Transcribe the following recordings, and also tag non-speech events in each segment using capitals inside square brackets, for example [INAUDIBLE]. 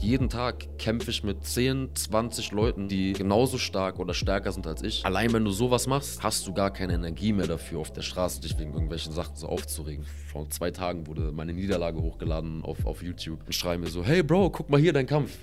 jeden Tag kämpfe ich mit 10, 20 Leuten, die genauso stark oder stärker sind als ich. Allein wenn du sowas machst, hast du gar keine Energie mehr dafür, auf der Straße dich wegen irgendwelchen Sachen so aufzuregen. Vor zwei Tagen wurde meine Niederlage hochgeladen auf, auf YouTube und schreiben mir so, hey Bro, guck mal hier dein Kampf.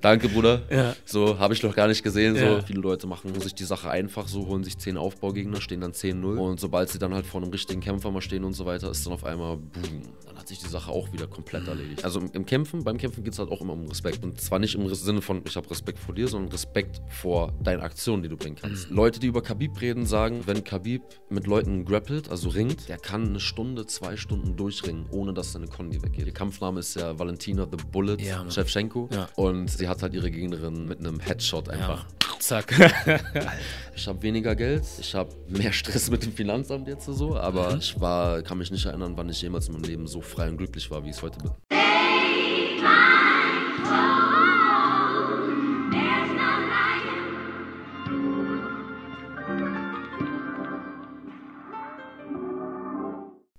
Danke, Bruder. Ja. So, habe ich noch gar nicht gesehen. So, Ja. viele Leute machen sich die Sache einfach so, holen sich 10 Aufbaugegner, stehen dann 10-0. Und sobald sie dann halt vor einem richtigen Kämpfer mal stehen und so weiter, ist dann auf einmal boom. Dann hat sich die Sache auch wieder komplett erledigt. Also im, Kämpfen, beim Kämpfen geht es halt auch immer um Respekt. Und zwar nicht im Sinne von, ich habe Respekt vor dir, sondern Respekt vor deinen Aktionen, die du bringen kannst. Leute, die über Khabib reden, sagen, wenn Khabib mit Leuten grappelt, also ringt, der kann eine Stunde, zwei Stunden durchringen, ohne dass seine Kondi weggeht. Der Kampfname ist ja Valentina the Bullet Ja. Shevchenko. Ja. Und sie hat halt ihre Gegnerin mit einem Headshot einfach. Zack. [LAUGHS] [LAUGHS] Ich habe weniger Geld, ich habe mehr Stress mit dem Finanzamt jetzt so, aber ich war, kann mich nicht erinnern, wann ich jemals in meinem Leben so frei und glücklich war, wie ich es heute bin.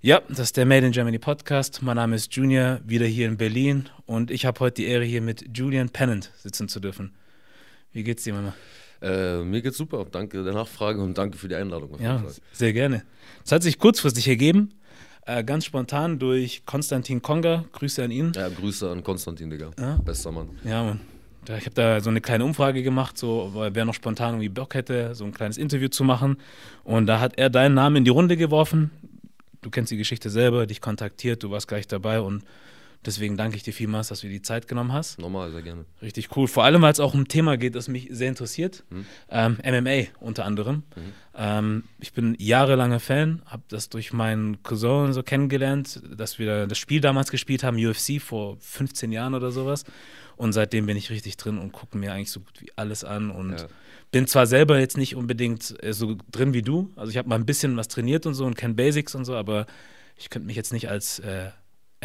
Ja, das ist der Made in Germany Podcast. Mein Name ist Junior, wieder hier in Berlin und ich habe heute die Ehre, hier mit Julian Pennant sitzen zu dürfen. Wie geht's dir, Mama? Äh, mir geht's super, danke der Nachfrage und danke für die Einladung. Ja, Fall. sehr gerne. Es hat sich kurzfristig ergeben, äh, ganz spontan durch Konstantin Konga. Grüße an ihn. Ja, Grüße an Konstantin, Digga. Ja. Bester Mann. Ja, Mann. Ich habe da so eine kleine Umfrage gemacht, so wer noch spontan irgendwie Bock hätte, so ein kleines Interview zu machen. Und da hat er deinen Namen in die Runde geworfen. Du kennst die Geschichte selber, dich kontaktiert, du warst gleich dabei und deswegen danke ich dir vielmals, dass du dir die Zeit genommen hast. Normal, sehr gerne. Richtig cool. Vor allem, weil es auch um ein Thema geht, das mich sehr interessiert. Ähm, MMA unter anderem. Ähm, ich bin jahrelanger Fan, habe das durch meinen Cousin so kennengelernt, dass wir das Spiel damals gespielt haben, UFC, vor 15 Jahren oder sowas. Und seitdem bin ich richtig drin und gucke mir eigentlich so gut wie alles an und Ja. Bin zwar selber jetzt nicht unbedingt äh, so drin wie du. Also ich habe mal ein bisschen was trainiert und so und kenne Basics und so, aber ich könnte mich jetzt nicht als äh,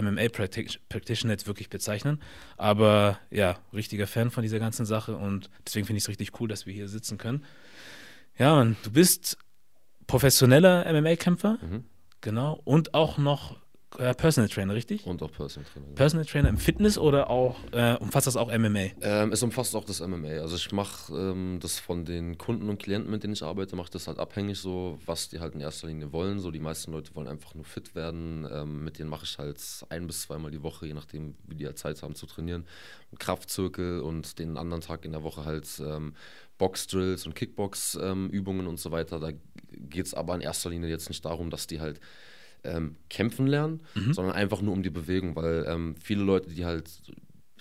MMA-Practitioner jetzt wirklich bezeichnen. Aber ja, richtiger Fan von dieser ganzen Sache und deswegen finde ich es richtig cool, dass wir hier sitzen können. Ja, und du bist professioneller MMA-Kämpfer, Mhm. genau, und auch noch Personal Trainer, richtig? Und auch Personal Trainer. Personal Trainer im Fitness oder auch, äh, umfasst das auch MMA? Ähm, es umfasst auch das MMA. Also ich mache ähm, das von den Kunden und Klienten, mit denen ich arbeite, mache das halt abhängig, so was die halt in erster Linie wollen. So die meisten Leute wollen einfach nur fit werden. Ähm, mit denen mache ich halt ein bis zweimal die Woche, je nachdem, wie die halt Zeit haben zu trainieren. Kraftzirkel und den anderen Tag in der Woche halt ähm, Box-Drills und Kickbox-Übungen und so weiter. Da geht es aber in erster Linie jetzt nicht darum, dass die halt ähm, kämpfen lernen, sondern einfach nur um die Bewegung, weil ähm, viele Leute, die halt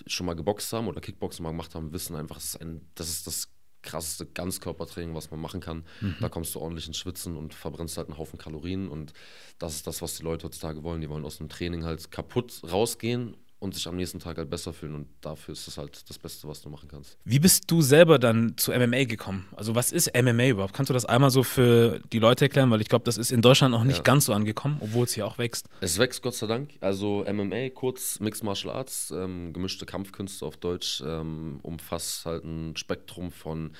schon mal geboxt haben oder Kickboxen mal gemacht haben, wissen einfach, das ist, ein, das, ist das krasseste Ganzkörpertraining, was man machen kann. Da kommst du ordentlich ins Schwitzen und verbrennst halt einen Haufen Kalorien und das ist das, was die Leute heutzutage wollen. Die wollen aus dem Training halt kaputt rausgehen und sich am nächsten Tag halt besser fühlen und dafür ist das halt das Beste, was du machen kannst. Wie bist du selber dann zu MMA gekommen? Also was ist MMA überhaupt? Kannst du das einmal so für die Leute erklären? Weil ich glaube, das ist in Deutschland noch nicht Ja. ganz so angekommen, obwohl es hier auch wächst. Es wächst Gott sei Dank. Also MMA, kurz Mixed Martial Arts, ähm, gemischte Kampfkünste auf Deutsch, ähm, umfasst halt ein Spektrum von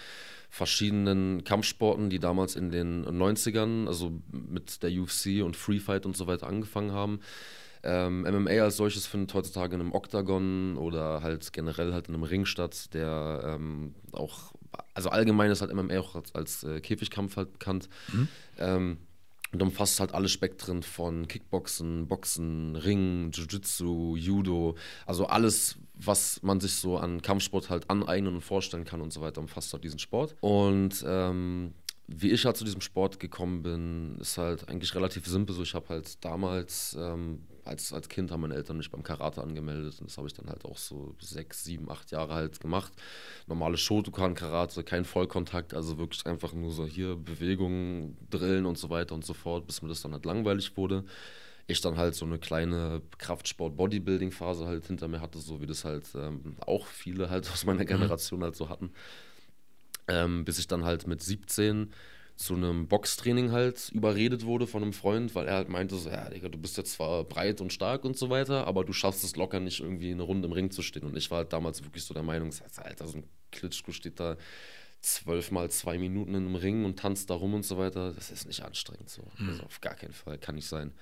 verschiedenen Kampfsporten, die damals in den 90ern, also mit der UFC und Free Fight und so weiter angefangen haben. Ähm, MMA als solches findet heutzutage in einem Oktagon oder halt generell halt in einem Ring statt, der ähm, auch, also allgemein ist halt MMA auch als, als äh, Käfigkampf halt bekannt. Ähm, und umfasst halt alle Spektren von Kickboxen, Boxen, Ringen, Jiu-Jitsu, Judo, also alles, was man sich so an Kampfsport halt aneignen und vorstellen kann und so weiter, umfasst halt diesen Sport. Und ähm, wie ich halt zu diesem Sport gekommen bin, ist halt eigentlich relativ simpel. So, ich habe halt damals, ähm, als, als Kind haben meine Eltern mich beim Karate angemeldet und das habe ich dann halt auch so sechs, sieben, acht Jahre halt gemacht. Normale Shotokan-Karate, kein Vollkontakt, also wirklich einfach nur so hier Bewegungen, Drillen und so weiter und so fort, bis mir das dann halt langweilig wurde. Ich dann halt so eine kleine Kraftsport-Bodybuilding-Phase halt hinter mir hatte, so wie das halt ähm, auch viele halt [LAUGHS] aus meiner Generation halt so hatten. Ähm, bis ich dann halt mit 17 zu einem Boxtraining halt überredet wurde von einem Freund, weil er halt meinte so, ja, Digga, du bist jetzt zwar breit und stark und so weiter, aber du schaffst es locker nicht irgendwie eine Runde im Ring zu stehen. Und ich war halt damals wirklich so der Meinung, Alter, so ein Klitschko steht da zwölf mal zwei Minuten in einem Ring und tanzt da rum und so weiter. Das ist nicht anstrengend so. Also auf gar keinen Fall, kann nicht sein.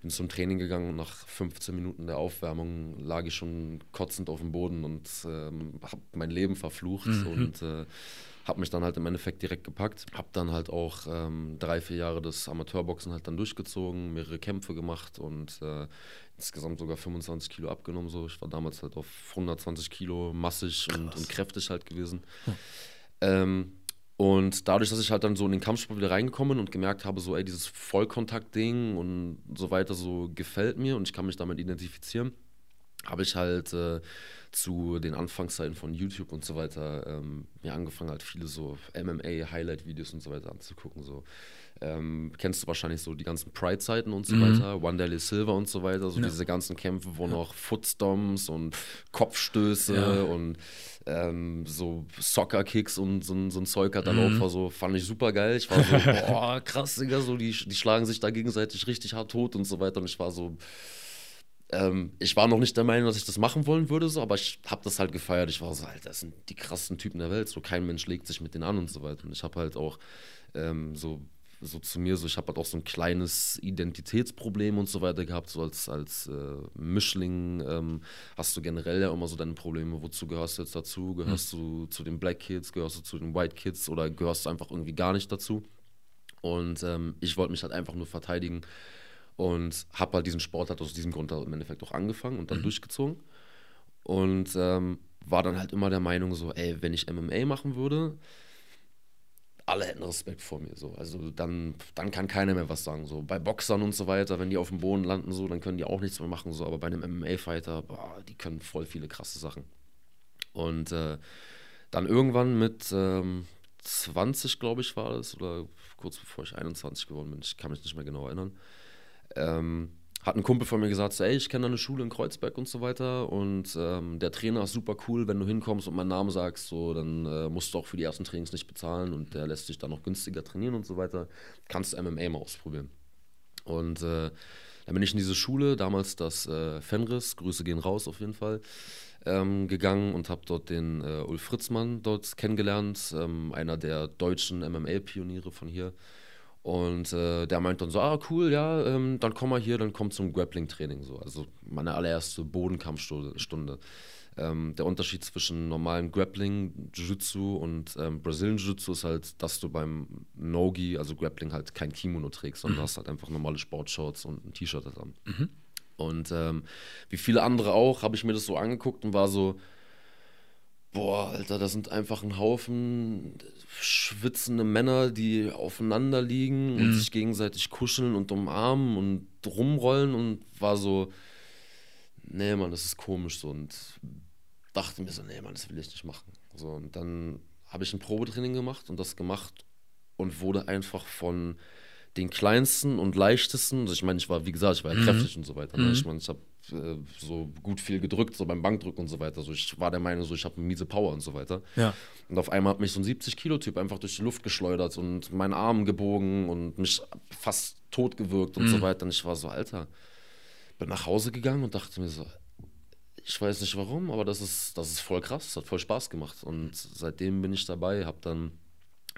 bin zum Training gegangen und nach 15 Minuten der Aufwärmung lag ich schon kotzend auf dem Boden und ähm, habe mein Leben verflucht mhm. und äh, habe mich dann halt im Endeffekt direkt gepackt. Habe dann halt auch ähm, drei, vier Jahre des Amateurboxen halt dann durchgezogen, mehrere Kämpfe gemacht und äh, insgesamt sogar 25 Kilo abgenommen. So. Ich war damals halt auf 120 Kilo massig und, und, kräftig halt gewesen. Hm. Ähm, und dadurch, dass ich halt dann so in den Kampfsport wieder reingekommen und gemerkt habe, so, ey, dieses Vollkontakt-Ding und so weiter, so gefällt mir und ich kann mich damit identifizieren, habe ich halt äh, zu den Anfangszeiten von YouTube und so weiter ähm, ja, angefangen, halt viele so MMA-Highlight-Videos und so weiter anzugucken. So. Ähm, kennst du wahrscheinlich so die ganzen Pride-Zeiten und so mhm. weiter, Wanderlei Silver und so weiter, so ja. diese ganzen Kämpfe, wo ja. noch Footstomps und Kopfstöße ja. und ähm, so Soccer-Kicks und so, so ein Zeug hat dann mhm. auch so, fand ich super geil. Ich war so, [LAUGHS] boah, krass, Digga, so die, die schlagen sich da gegenseitig richtig hart tot und so weiter und ich war so, ähm, ich war noch nicht der Meinung, dass ich das machen wollen würde, so, aber ich habe das halt gefeiert. Ich war so, Alter, das sind die krassen Typen der Welt. So, kein Mensch legt sich mit denen an und so weiter. Und ich habe halt auch ähm, so so zu mir, so ich habe halt auch so ein kleines Identitätsproblem und so weiter gehabt, so als, als äh, Mischling ähm, hast du generell ja immer so deine Probleme, wozu gehörst du jetzt dazu, gehörst mhm. du zu den Black Kids, gehörst du zu den White Kids oder gehörst du einfach irgendwie gar nicht dazu und ähm, ich wollte mich halt einfach nur verteidigen und habe halt diesen Sport halt aus diesem Grund halt im Endeffekt auch angefangen und dann mhm. durchgezogen und ähm, war dann halt immer der Meinung so, ey, wenn ich MMA machen würde, alle hätten Respekt vor mir. So. Also dann, dann kann keiner mehr was sagen. So. Bei Boxern und so weiter, wenn die auf dem Boden landen, so, dann können die auch nichts mehr machen. So. Aber bei einem MMA-Fighter, die können voll viele krasse Sachen. Und äh, dann irgendwann mit ähm, 20, glaube ich, war das, oder kurz bevor ich 21 geworden bin, ich kann mich nicht mehr genau erinnern, ähm, hat ein Kumpel von mir gesagt, so, ey, ich kenne eine Schule in Kreuzberg und so weiter und ähm, der Trainer ist super cool, wenn du hinkommst und meinen Namen sagst, so, dann äh, musst du auch für die ersten Trainings nicht bezahlen und der lässt dich dann noch günstiger trainieren und so weiter. Kannst MMA mal ausprobieren. Und äh, dann bin ich in diese Schule, damals das äh, Fenris, Grüße gehen raus auf jeden Fall, ähm, gegangen und habe dort den äh, Ulf Fritzmann dort kennengelernt, ähm, einer der deutschen MMA-Pioniere von hier. Und äh, der meint dann so, ah cool, ja, ähm, dann komm mal hier, dann komm zum Grappling-Training. So. Also meine allererste Bodenkampfstunde. Ähm, der Unterschied zwischen normalem Grappling, Jiu-Jitsu und ähm, Brazilian Jiu-Jitsu ist halt, dass du beim Nogi, also Grappling, halt kein Kimono trägst, sondern mhm. hast halt einfach normale Sportshorts und ein T-Shirt zusammen. Mhm. Und ähm, wie viele andere auch, habe ich mir das so angeguckt und war so, boah, Alter, das sind einfach ein Haufen schwitzende Männer, die aufeinander liegen mhm. und sich gegenseitig kuscheln und umarmen und rumrollen und war so, nee, Mann, das ist komisch so und dachte mir so, nee, Mann, das will ich nicht machen. So, und dann habe ich ein Probetraining gemacht und das gemacht und wurde einfach von den kleinsten und leichtesten, also ich meine, ich war, wie gesagt, ich war ja mhm. kräftig und so weiter. Ne? Mhm. Ich meine, ich habe äh, so gut viel gedrückt, so beim Bankdrücken und so weiter. So, ich war der Meinung, so, ich habe eine miese Power und so weiter. Ja. Und auf einmal hat mich so ein 70-Kilo-Typ einfach durch die Luft geschleudert und meinen Arm gebogen und mich fast tot gewirkt und mhm. so weiter. Und ich war so, Alter, bin nach Hause gegangen und dachte mir so, ich weiß nicht warum, aber das ist, das ist voll krass, das hat voll Spaß gemacht. Und seitdem bin ich dabei, habe dann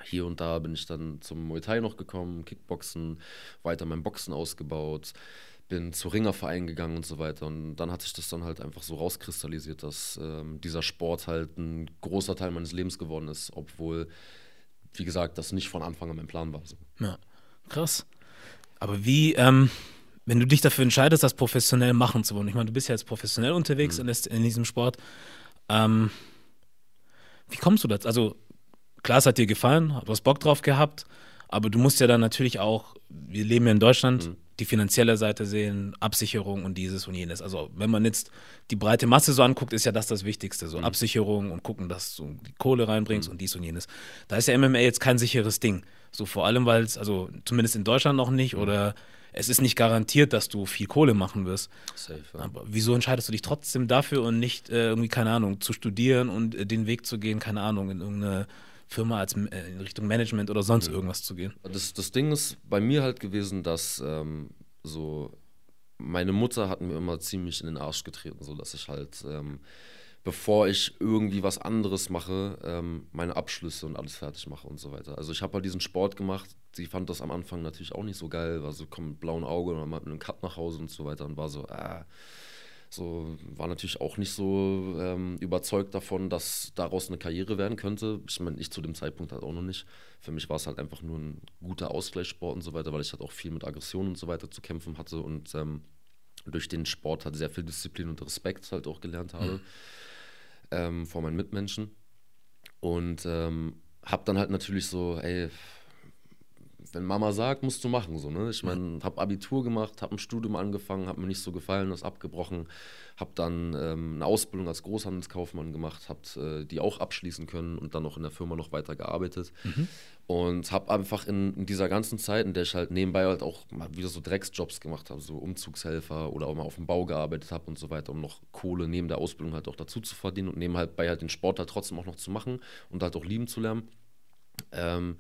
hier und da bin ich dann zum Muay Thai noch gekommen, Kickboxen, weiter mein Boxen ausgebaut, bin zu Ringerverein gegangen und so weiter. Und dann hat sich das dann halt einfach so rauskristallisiert, dass ähm, dieser Sport halt ein großer Teil meines Lebens geworden ist, obwohl, wie gesagt, das nicht von Anfang an mein Plan war. So. Ja, krass. Aber wie, ähm, wenn du dich dafür entscheidest, das professionell machen zu wollen, ich meine, du bist ja jetzt professionell unterwegs mhm. in, in, diesem Sport, ähm, wie kommst du dazu? Also klar, es hat dir gefallen, du hast Bock drauf gehabt, aber du musst ja dann natürlich auch, wir leben ja in Deutschland, mhm. Die finanzielle Seite sehen, Absicherung und dieses und jenes. Also wenn man jetzt die breite Masse so anguckt, ist ja das das Wichtigste, so mhm. Absicherung und gucken, dass du die Kohle reinbringst mhm. und dies und jenes. Da ist ja MMA jetzt kein sicheres Ding. So vor allem, weil es, also zumindest in Deutschland noch nicht mhm. oder es ist nicht garantiert, dass du viel Kohle machen wirst. Safe, ja. Aber wieso entscheidest du dich trotzdem dafür und nicht äh, irgendwie, keine Ahnung, zu studieren und äh, den Weg zu gehen, keine Ahnung, in irgendeine Firma als äh, in Richtung Management oder sonst mhm. irgendwas zu gehen. Das, das Ding ist bei mir halt gewesen, dass ähm, so meine Mutter hat mir immer ziemlich in den Arsch getreten, so dass ich halt ähm, bevor ich irgendwie was anderes mache, ähm, meine Abschlüsse und alles fertig mache und so weiter. Also ich habe halt diesen Sport gemacht. Sie fand das am Anfang natürlich auch nicht so geil, war so komm mit blauen Auge und dann mit einem Cut nach Hause und so weiter und war so, äh, so war natürlich auch nicht so ähm, überzeugt davon, dass daraus eine Karriere werden könnte. Ich meine, ich zu dem Zeitpunkt halt auch noch nicht. Für mich war es halt einfach nur ein guter Ausgleichssport und so weiter, weil ich halt auch viel mit Aggressionen und so weiter zu kämpfen hatte und ähm, durch den Sport halt sehr viel Disziplin und Respekt halt auch gelernt habe. Mhm ähm, vor meinen Mitmenschen. Und ähm, hab dann halt natürlich so, ey, wenn Mama sagt, musst du machen. So, ne? Ich meine, habe Abitur gemacht, habe ein Studium angefangen, habe mir nicht so gefallen, das abgebrochen, habe dann ähm, eine Ausbildung als Großhandelskaufmann gemacht, habe äh, die auch abschließen können und dann noch in der Firma noch weiter gearbeitet. Mhm. Und habe einfach in, in, dieser ganzen Zeit, in der ich halt nebenbei halt auch mal wieder so Drecksjobs gemacht habe, so Umzugshelfer oder auch mal auf dem Bau gearbeitet habe und so weiter, um noch Kohle neben der Ausbildung halt auch dazu zu verdienen und nebenbei halt den Sport halt trotzdem auch noch zu machen und halt auch lieben zu lernen, ähm,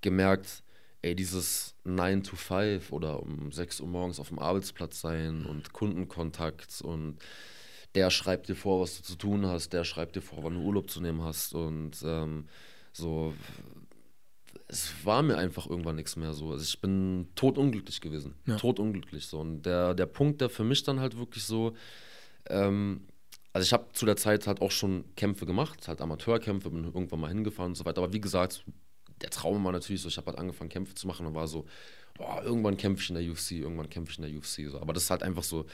gemerkt, ey, dieses 9 to 5 oder um 6 Uhr morgens auf dem Arbeitsplatz sein und Kundenkontakt und der schreibt dir vor, was du zu tun hast, der schreibt dir vor, wann du Urlaub zu nehmen hast und ähm, so es war mir einfach irgendwann nichts mehr so. Also ich bin totunglücklich gewesen. Ja. Totunglücklich so. Und der, der Punkt, der für mich dann halt wirklich so, ähm, also ich habe zu der Zeit halt auch schon Kämpfe gemacht, halt Amateurkämpfe, bin irgendwann mal hingefahren und so weiter. Aber wie gesagt, der Traum war natürlich so, ich habe halt angefangen, Kämpfe zu machen und war so, boah, irgendwann kämpfe ich in der UFC, irgendwann kämpfe ich in der UFC. So. Aber das ist halt einfach so,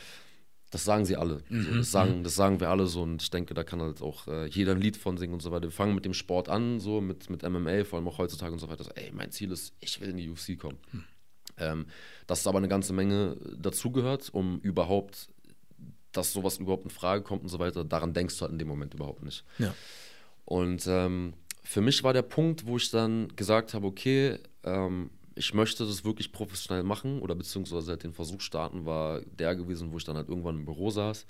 das sagen sie alle. Mhm. So, das, sagen, mhm. das sagen wir alle so und ich denke, da kann halt auch äh, jeder ein Lied von singen und so weiter. Wir fangen mit dem Sport an, so mit, mit MMA, vor allem auch heutzutage und so weiter. So, ey, mein Ziel ist, ich will in die UFC kommen. Mhm. Ähm, dass aber eine ganze Menge dazugehört, um überhaupt, dass sowas überhaupt in Frage kommt und so weiter. Daran denkst du halt in dem Moment überhaupt nicht. Ja. Und ähm, für mich war der Punkt, wo ich dann gesagt habe, okay, ähm, ich möchte das wirklich professionell machen oder beziehungsweise halt den Versuch starten, war der gewesen, wo ich dann halt irgendwann im Büro saß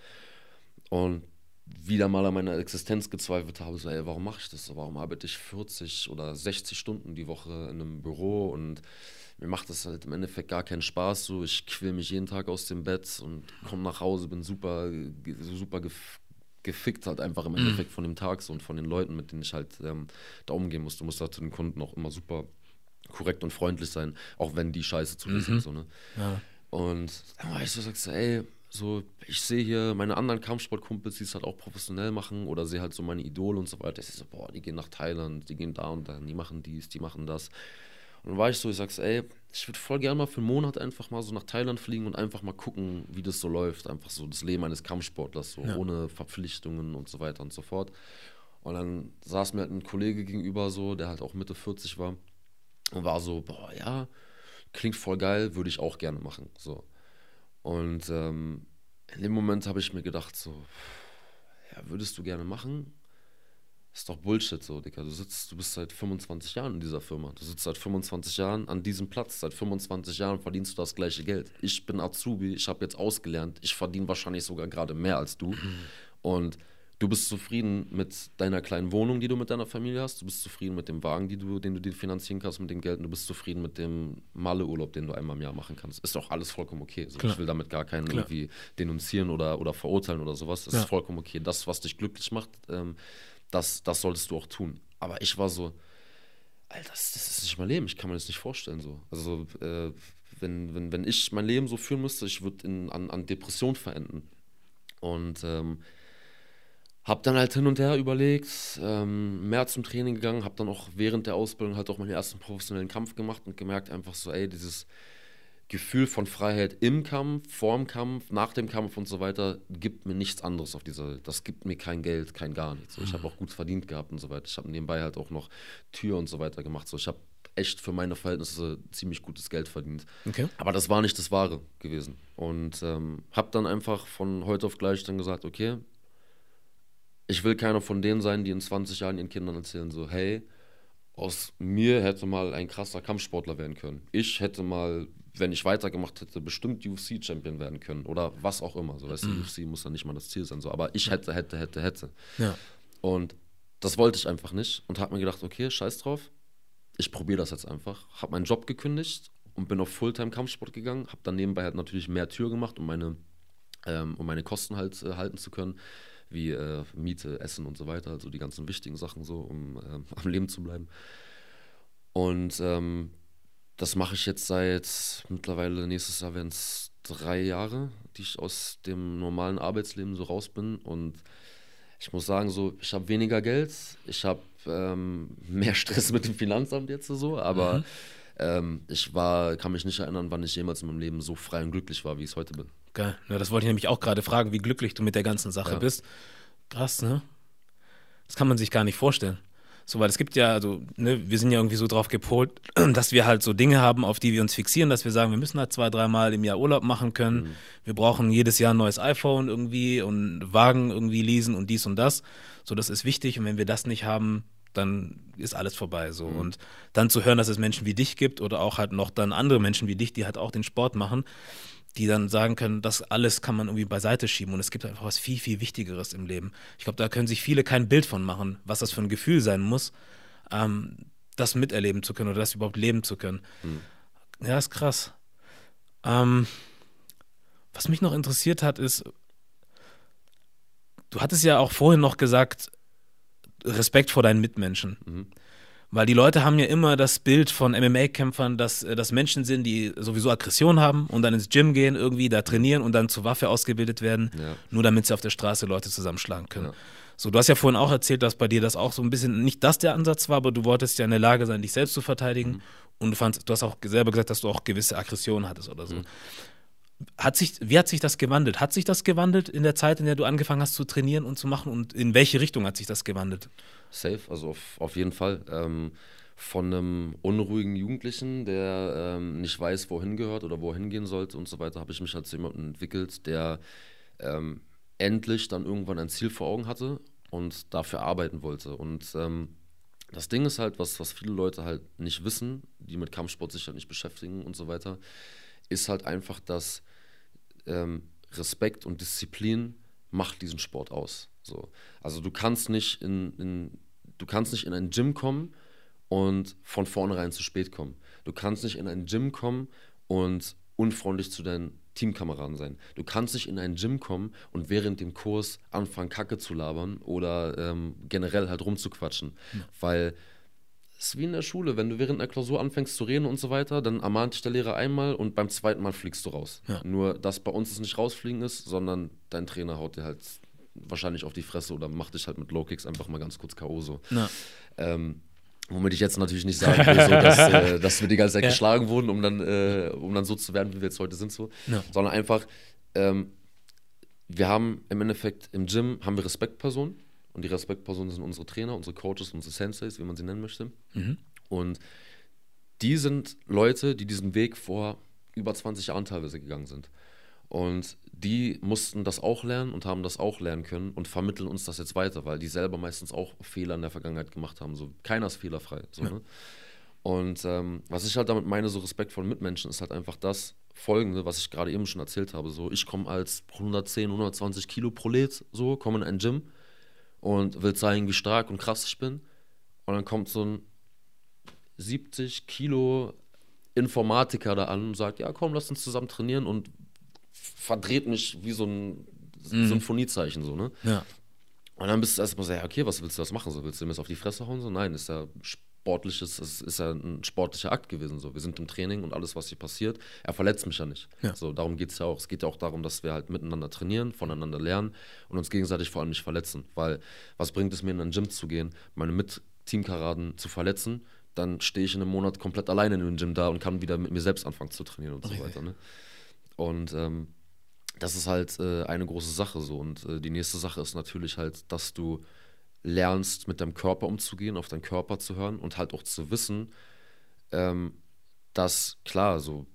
und wieder mal an meiner Existenz gezweifelt habe, so, ey, warum mache ich das? Warum arbeite ich 40 oder 60 Stunden die Woche in einem Büro und mir macht das halt im Endeffekt gar keinen Spaß. So, ich quäl mich jeden Tag aus dem Bett und komme nach Hause, bin super, super gefickt halt einfach im mhm. Endeffekt von dem Tag so und von den Leuten, mit denen ich halt ähm, da umgehen muss. Du musst halt zu den Kunden auch immer super korrekt und freundlich sein, auch wenn die Scheiße zu mir mhm. sind. So, ne? ja. Und dann war ich so, sagst du, ey, so, ich sehe hier meine anderen Kampfsportkumpels, die es halt auch professionell machen oder sehe halt so meine Idole und so weiter. Ich so, boah, die gehen nach Thailand, die gehen da und da, die machen dies, die machen das. Und dann war ich so, ich sag's, ey, ich würde voll gerne mal für einen Monat einfach mal so nach Thailand fliegen und einfach mal gucken, wie das so läuft. Einfach so das Leben eines Kampfsportlers, so ja. ohne Verpflichtungen und so weiter und so fort. Und dann saß mir halt ein Kollege gegenüber, so, der halt auch Mitte 40 war und war so, boah, ja, klingt voll geil, würde ich auch gerne machen. So. Und ähm, in dem Moment habe ich mir gedacht, so, ja, würdest du gerne machen? Ist doch Bullshit so, Digga. Du sitzt, du bist seit 25 Jahren in dieser Firma. Du sitzt seit 25 Jahren an diesem Platz. Seit 25 Jahren verdienst du das gleiche Geld. Ich bin Azubi, ich habe jetzt ausgelernt. Ich verdiene wahrscheinlich sogar gerade mehr als du. Mhm. Und Du bist zufrieden mit deiner kleinen Wohnung, die du mit deiner Familie hast. Du bist zufrieden mit dem Wagen, du, den du dir finanzieren kannst, mit dem Geld. Und du bist zufrieden mit dem Malle-Urlaub, den du einmal im Jahr machen kannst. Ist doch alles vollkommen okay. Also ich will damit gar keinen Klar. irgendwie denunzieren oder, oder verurteilen oder sowas. Das ja. ist vollkommen okay. Das, was dich glücklich macht, ähm, das, das solltest du auch tun. Aber ich war so, Alter, das, das ist nicht mein Leben. Ich kann mir das nicht vorstellen so. Also, äh, wenn, wenn, wenn ich mein Leben so führen müsste, ich würde an, an Depression verenden. Und ähm, hab dann halt hin und her überlegt, ähm, mehr zum Training gegangen, hab dann auch während der Ausbildung halt auch meinen ersten professionellen Kampf gemacht und gemerkt einfach so, ey, dieses Gefühl von Freiheit im Kampf, vorm Kampf, nach dem Kampf und so weiter, gibt mir nichts anderes auf dieser Welt. Das gibt mir kein Geld, kein gar nichts. So, ich habe auch gut verdient gehabt und so weiter. Ich habe nebenbei halt auch noch Tür und so weiter gemacht. So, ich habe echt für meine Verhältnisse ziemlich gutes Geld verdient. Okay. Aber das war nicht das Wahre gewesen. Und ähm, habe dann einfach von heute auf gleich dann gesagt, okay, ich will keiner von denen sein, die in 20 Jahren ihren Kindern erzählen, so, hey, aus mir hätte mal ein krasser Kampfsportler werden können. Ich hätte mal, wenn ich weitergemacht hätte, bestimmt UFC-Champion werden können oder was auch immer. So, weißt du, mhm. UFC muss ja nicht mal das Ziel sein, so, aber ich hätte, hätte, hätte, hätte. Ja. Und das wollte ich einfach nicht und habe mir gedacht, okay, scheiß drauf, ich probiere das jetzt einfach. Habe meinen Job gekündigt und bin auf Fulltime-Kampfsport gegangen, habe dann nebenbei halt natürlich mehr Tür gemacht, um meine, ähm, um meine Kosten halt äh, halten zu können wie äh, Miete, Essen und so weiter, also die ganzen wichtigen Sachen so, um äh, [LAUGHS] am Leben zu bleiben. Und ähm, das mache ich jetzt seit mittlerweile nächstes Jahr werden es drei Jahre, die ich aus dem normalen Arbeitsleben so raus bin. Und ich muss sagen, so, ich habe weniger Geld, ich habe ähm, [LAUGHS] mehr Stress mit dem Finanzamt jetzt so, aber mhm. ähm, ich war, kann mich nicht erinnern, wann ich jemals in meinem Leben so frei und glücklich war, wie ich es heute bin. Geil. Ja, das wollte ich nämlich auch gerade fragen, wie glücklich du mit der ganzen Sache ja. bist. Krass, ne? Das kann man sich gar nicht vorstellen. So, weil es gibt ja, also, ne, wir sind ja irgendwie so drauf gepolt, [CLEARS THROAT] dass wir halt so Dinge haben, auf die wir uns fixieren, dass wir sagen, wir müssen halt zwei, dreimal im Jahr Urlaub machen können. Mhm. Wir brauchen jedes Jahr ein neues iPhone irgendwie und Wagen irgendwie leasen und dies und das. So, das ist wichtig. Und wenn wir das nicht haben, dann ist alles vorbei. So. Mhm. Und dann zu hören, dass es Menschen wie dich gibt oder auch halt noch dann andere Menschen wie dich, die halt auch den Sport machen, die dann sagen können, das alles kann man irgendwie beiseite schieben und es gibt einfach was viel, viel Wichtigeres im Leben. Ich glaube, da können sich viele kein Bild von machen, was das für ein Gefühl sein muss, ähm, das miterleben zu können oder das überhaupt leben zu können. Mhm. Ja, ist krass. Ähm, was mich noch interessiert hat, ist, du hattest ja auch vorhin noch gesagt, Respekt vor deinen Mitmenschen. Mhm. Weil die Leute haben ja immer das Bild von MMA-Kämpfern, dass äh, das Menschen sind, die sowieso Aggression haben und dann ins Gym gehen, irgendwie da trainieren und dann zur Waffe ausgebildet werden, ja. nur damit sie auf der Straße Leute zusammenschlagen können. Ja. So, du hast ja vorhin auch erzählt, dass bei dir das auch so ein bisschen, nicht das der Ansatz war, aber du wolltest ja in der Lage sein, dich selbst zu verteidigen. Mhm. Und du fandst, du hast auch selber gesagt, dass du auch gewisse Aggressionen hattest oder so. Mhm. Hat sich, wie hat sich das gewandelt? Hat sich das gewandelt in der Zeit, in der du angefangen hast zu trainieren und zu machen? Und in welche Richtung hat sich das gewandelt? Safe, also auf, auf jeden Fall. Ähm, von einem unruhigen Jugendlichen, der ähm, nicht weiß, wohin gehört oder wohin gehen sollte und so weiter, habe ich mich als jemanden entwickelt, der ähm, endlich dann irgendwann ein Ziel vor Augen hatte und dafür arbeiten wollte. Und ähm, das Ding ist halt, was, was viele Leute halt nicht wissen, die mit Kampfsport sich halt nicht beschäftigen und so weiter, ist halt einfach, dass ähm, Respekt und Disziplin macht diesen Sport aus. So. Also du kannst nicht in, in, du kannst nicht in ein Gym kommen und von vornherein zu spät kommen. Du kannst nicht in ein Gym kommen und unfreundlich zu deinen Teamkameraden sein. Du kannst nicht in ein Gym kommen und während dem Kurs anfangen, Kacke zu labern oder ähm, generell halt rumzuquatschen. Ja. Weil es ist wie in der Schule, wenn du während der Klausur anfängst zu reden und so weiter, dann ermahnt dich der Lehrer einmal und beim zweiten Mal fliegst du raus. Ja. Nur, dass bei uns es nicht rausfliegen ist, sondern dein Trainer haut dir halt wahrscheinlich auf die Fresse oder macht dich halt mit Low Kicks einfach mal ganz kurz K.O. so. Ähm, womit ich jetzt natürlich nicht sagen will, so, dass, äh, [LAUGHS] dass, wir die ganze Zeit ja. geschlagen wurden, um dann, äh, um dann so zu werden, wie wir jetzt heute sind, so. Sondern einfach, ähm, wir haben im Endeffekt im Gym haben wir Respektpersonen und die Respektpersonen sind unsere Trainer, unsere Coaches, unsere Senseis, wie man sie nennen möchte. Mhm. Und die sind Leute, die diesen Weg vor über 20 Jahren teilweise gegangen sind. Und die mussten das auch lernen und haben das auch lernen können und vermitteln uns das jetzt weiter, weil die selber meistens auch Fehler in der Vergangenheit gemacht haben. So, keiner ist fehlerfrei. So, ja. ne? Und ähm, was ich halt damit meine, so Respekt von Mitmenschen, ist halt einfach das Folgende, was ich gerade eben schon erzählt habe. So, ich komme als 110, 120 Kilo Prolet, so, komme in ein Gym und will zeigen, wie stark und krass ich bin. Und dann kommt so ein 70 Kilo Informatiker da an und sagt, ja komm, lass uns zusammen trainieren und verdreht mich wie so ein mhm. Sinfoniezeichen so, ne? Ja. Und dann bist du erstmal so, ja, okay, was willst du das machen? So, willst du mir das auf die Fresse hauen? So, nein, ist ja sportliches, es ist ja ein sportlicher Akt gewesen. So. Wir sind im Training und alles, was hier passiert, er verletzt mich ja nicht. Ja. So, darum geht es ja auch. Es geht ja auch darum, dass wir halt miteinander trainieren, voneinander lernen und uns gegenseitig vor allem nicht verletzen. Weil was bringt es mir, in ein Gym zu gehen, meine Mit-Teamkameraden zu verletzen? Dann stehe ich in einem Monat komplett alleine in dem Gym da und kann wieder mit mir selbst anfangen zu trainieren und okay. so weiter. Ne? Und ähm, das ist halt äh, eine große Sache so. Und äh, die nächste Sache ist natürlich halt, dass du lernst, mit deinem Körper umzugehen, auf deinen Körper zu hören und halt auch zu wissen, ähm, dass, klar, so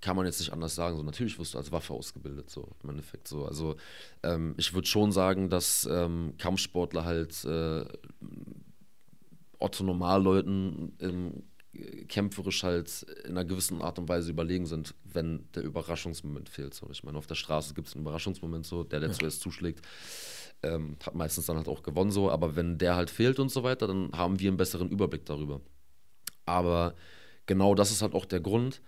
kann man jetzt nicht anders sagen, so natürlich wirst du als Waffe ausgebildet, so im Endeffekt so. Also ähm, ich würde schon sagen, dass ähm, Kampfsportler halt äh, Otto Normalleuten im kämpferisch halt in einer gewissen Art und Weise überlegen sind, wenn der Überraschungsmoment fehlt. So, ich meine, auf der Straße gibt es einen Überraschungsmoment so, der, der ja. zuerst zuschlägt, ähm, hat meistens dann halt auch gewonnen so, aber wenn der halt fehlt und so weiter, dann haben wir einen besseren Überblick darüber. Aber genau das ist halt auch der Grund,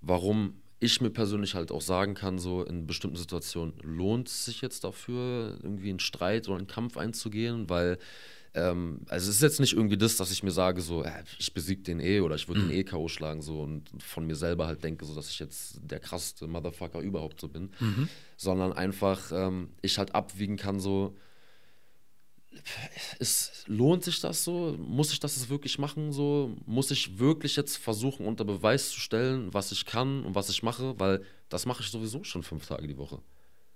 warum ich mir persönlich halt auch sagen kann, so in bestimmten Situationen lohnt es sich jetzt dafür, irgendwie einen Streit oder einen Kampf einzugehen, weil ähm, also es ist jetzt nicht irgendwie das, dass ich mir sage, so, äh, ich besiege den eh oder ich würde mhm. den eh K.O. schlagen, so und von mir selber halt denke, so dass ich jetzt der krasseste Motherfucker überhaupt so bin, mhm. sondern einfach ähm, ich halt abwiegen kann, so, es lohnt sich das so? Muss ich das jetzt wirklich machen? So muss ich wirklich jetzt versuchen, unter Beweis zu stellen, was ich kann und was ich mache, weil das mache ich sowieso schon fünf Tage die Woche.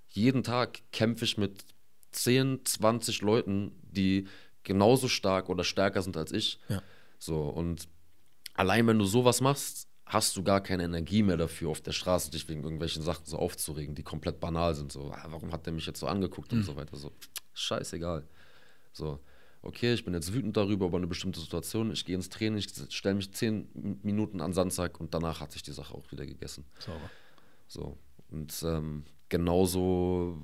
Jeden Tag kämpfe ich mit 10, 20 Leuten, die genauso stark oder stärker sind als ich. Ja. So, und allein wenn du sowas machst, hast du gar keine Energie mehr dafür, auf der Straße dich wegen irgendwelchen Sachen so aufzuregen, die komplett banal sind. So, ah, warum hat der mich jetzt so angeguckt mhm. und so weiter. So, scheißegal. So, okay, ich bin jetzt wütend darüber, über eine bestimmte Situation. Ich gehe ins Training, ich stelle mich zehn Minuten an Sandsack und danach hat sich die Sache auch wieder gegessen. Sauber. So, und ähm, genauso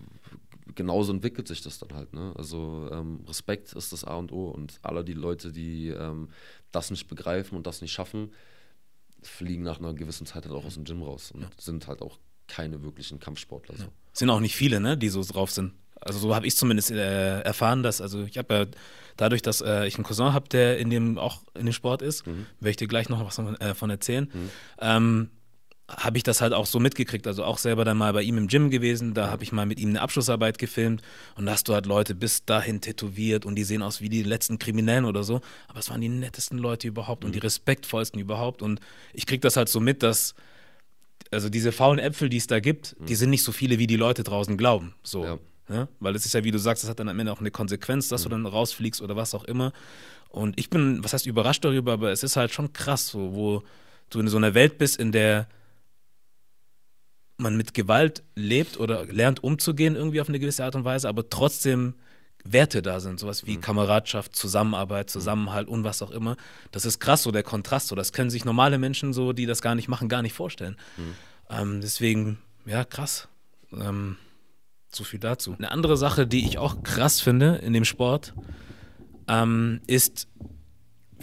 genauso entwickelt sich das dann halt. Ne? Also ähm, Respekt ist das A und O und alle die Leute, die ähm, das nicht begreifen und das nicht schaffen, fliegen nach einer gewissen Zeit halt auch aus dem Gym raus und ja. sind halt auch keine wirklichen Kampfsportler. So. Ja. Sind auch nicht viele, ne, die so drauf sind. Also so habe ich zumindest äh, erfahren, dass, also ich habe ja dadurch, dass äh, ich einen Cousin habe, der in dem auch in dem Sport ist, mhm. werde ich dir gleich noch was von, äh, von erzählen. Mhm. Ähm, habe ich das halt auch so mitgekriegt. Also auch selber dann mal bei ihm im Gym gewesen. Da habe ich mal mit ihm eine Abschlussarbeit gefilmt und da hast du halt Leute bis dahin tätowiert und die sehen aus wie die letzten Kriminellen oder so. Aber es waren die nettesten Leute überhaupt mhm. und die mhm. respektvollsten überhaupt. Und ich kriege das halt so mit, dass also diese faulen Äpfel, die es da gibt, mhm. die sind nicht so viele, wie die Leute draußen glauben. So. Ja. Ja? Weil es ist ja, wie du sagst, das hat dann am Ende auch eine Konsequenz, dass mhm. du dann rausfliegst oder was auch immer. Und ich bin, was heißt überrascht darüber, aber es ist halt schon krass, so, wo du in so einer Welt bist, in der man mit Gewalt lebt oder lernt umzugehen irgendwie auf eine gewisse Art und Weise, aber trotzdem Werte da sind, sowas wie mhm. Kameradschaft, Zusammenarbeit, mhm. Zusammenhalt und was auch immer. Das ist krass, so der Kontrast, so das können sich normale Menschen, so die das gar nicht machen, gar nicht vorstellen. Mhm. Ähm, deswegen, ja, krass. Ähm, so viel dazu. Eine andere Sache, die ich auch krass finde in dem Sport, ähm, ist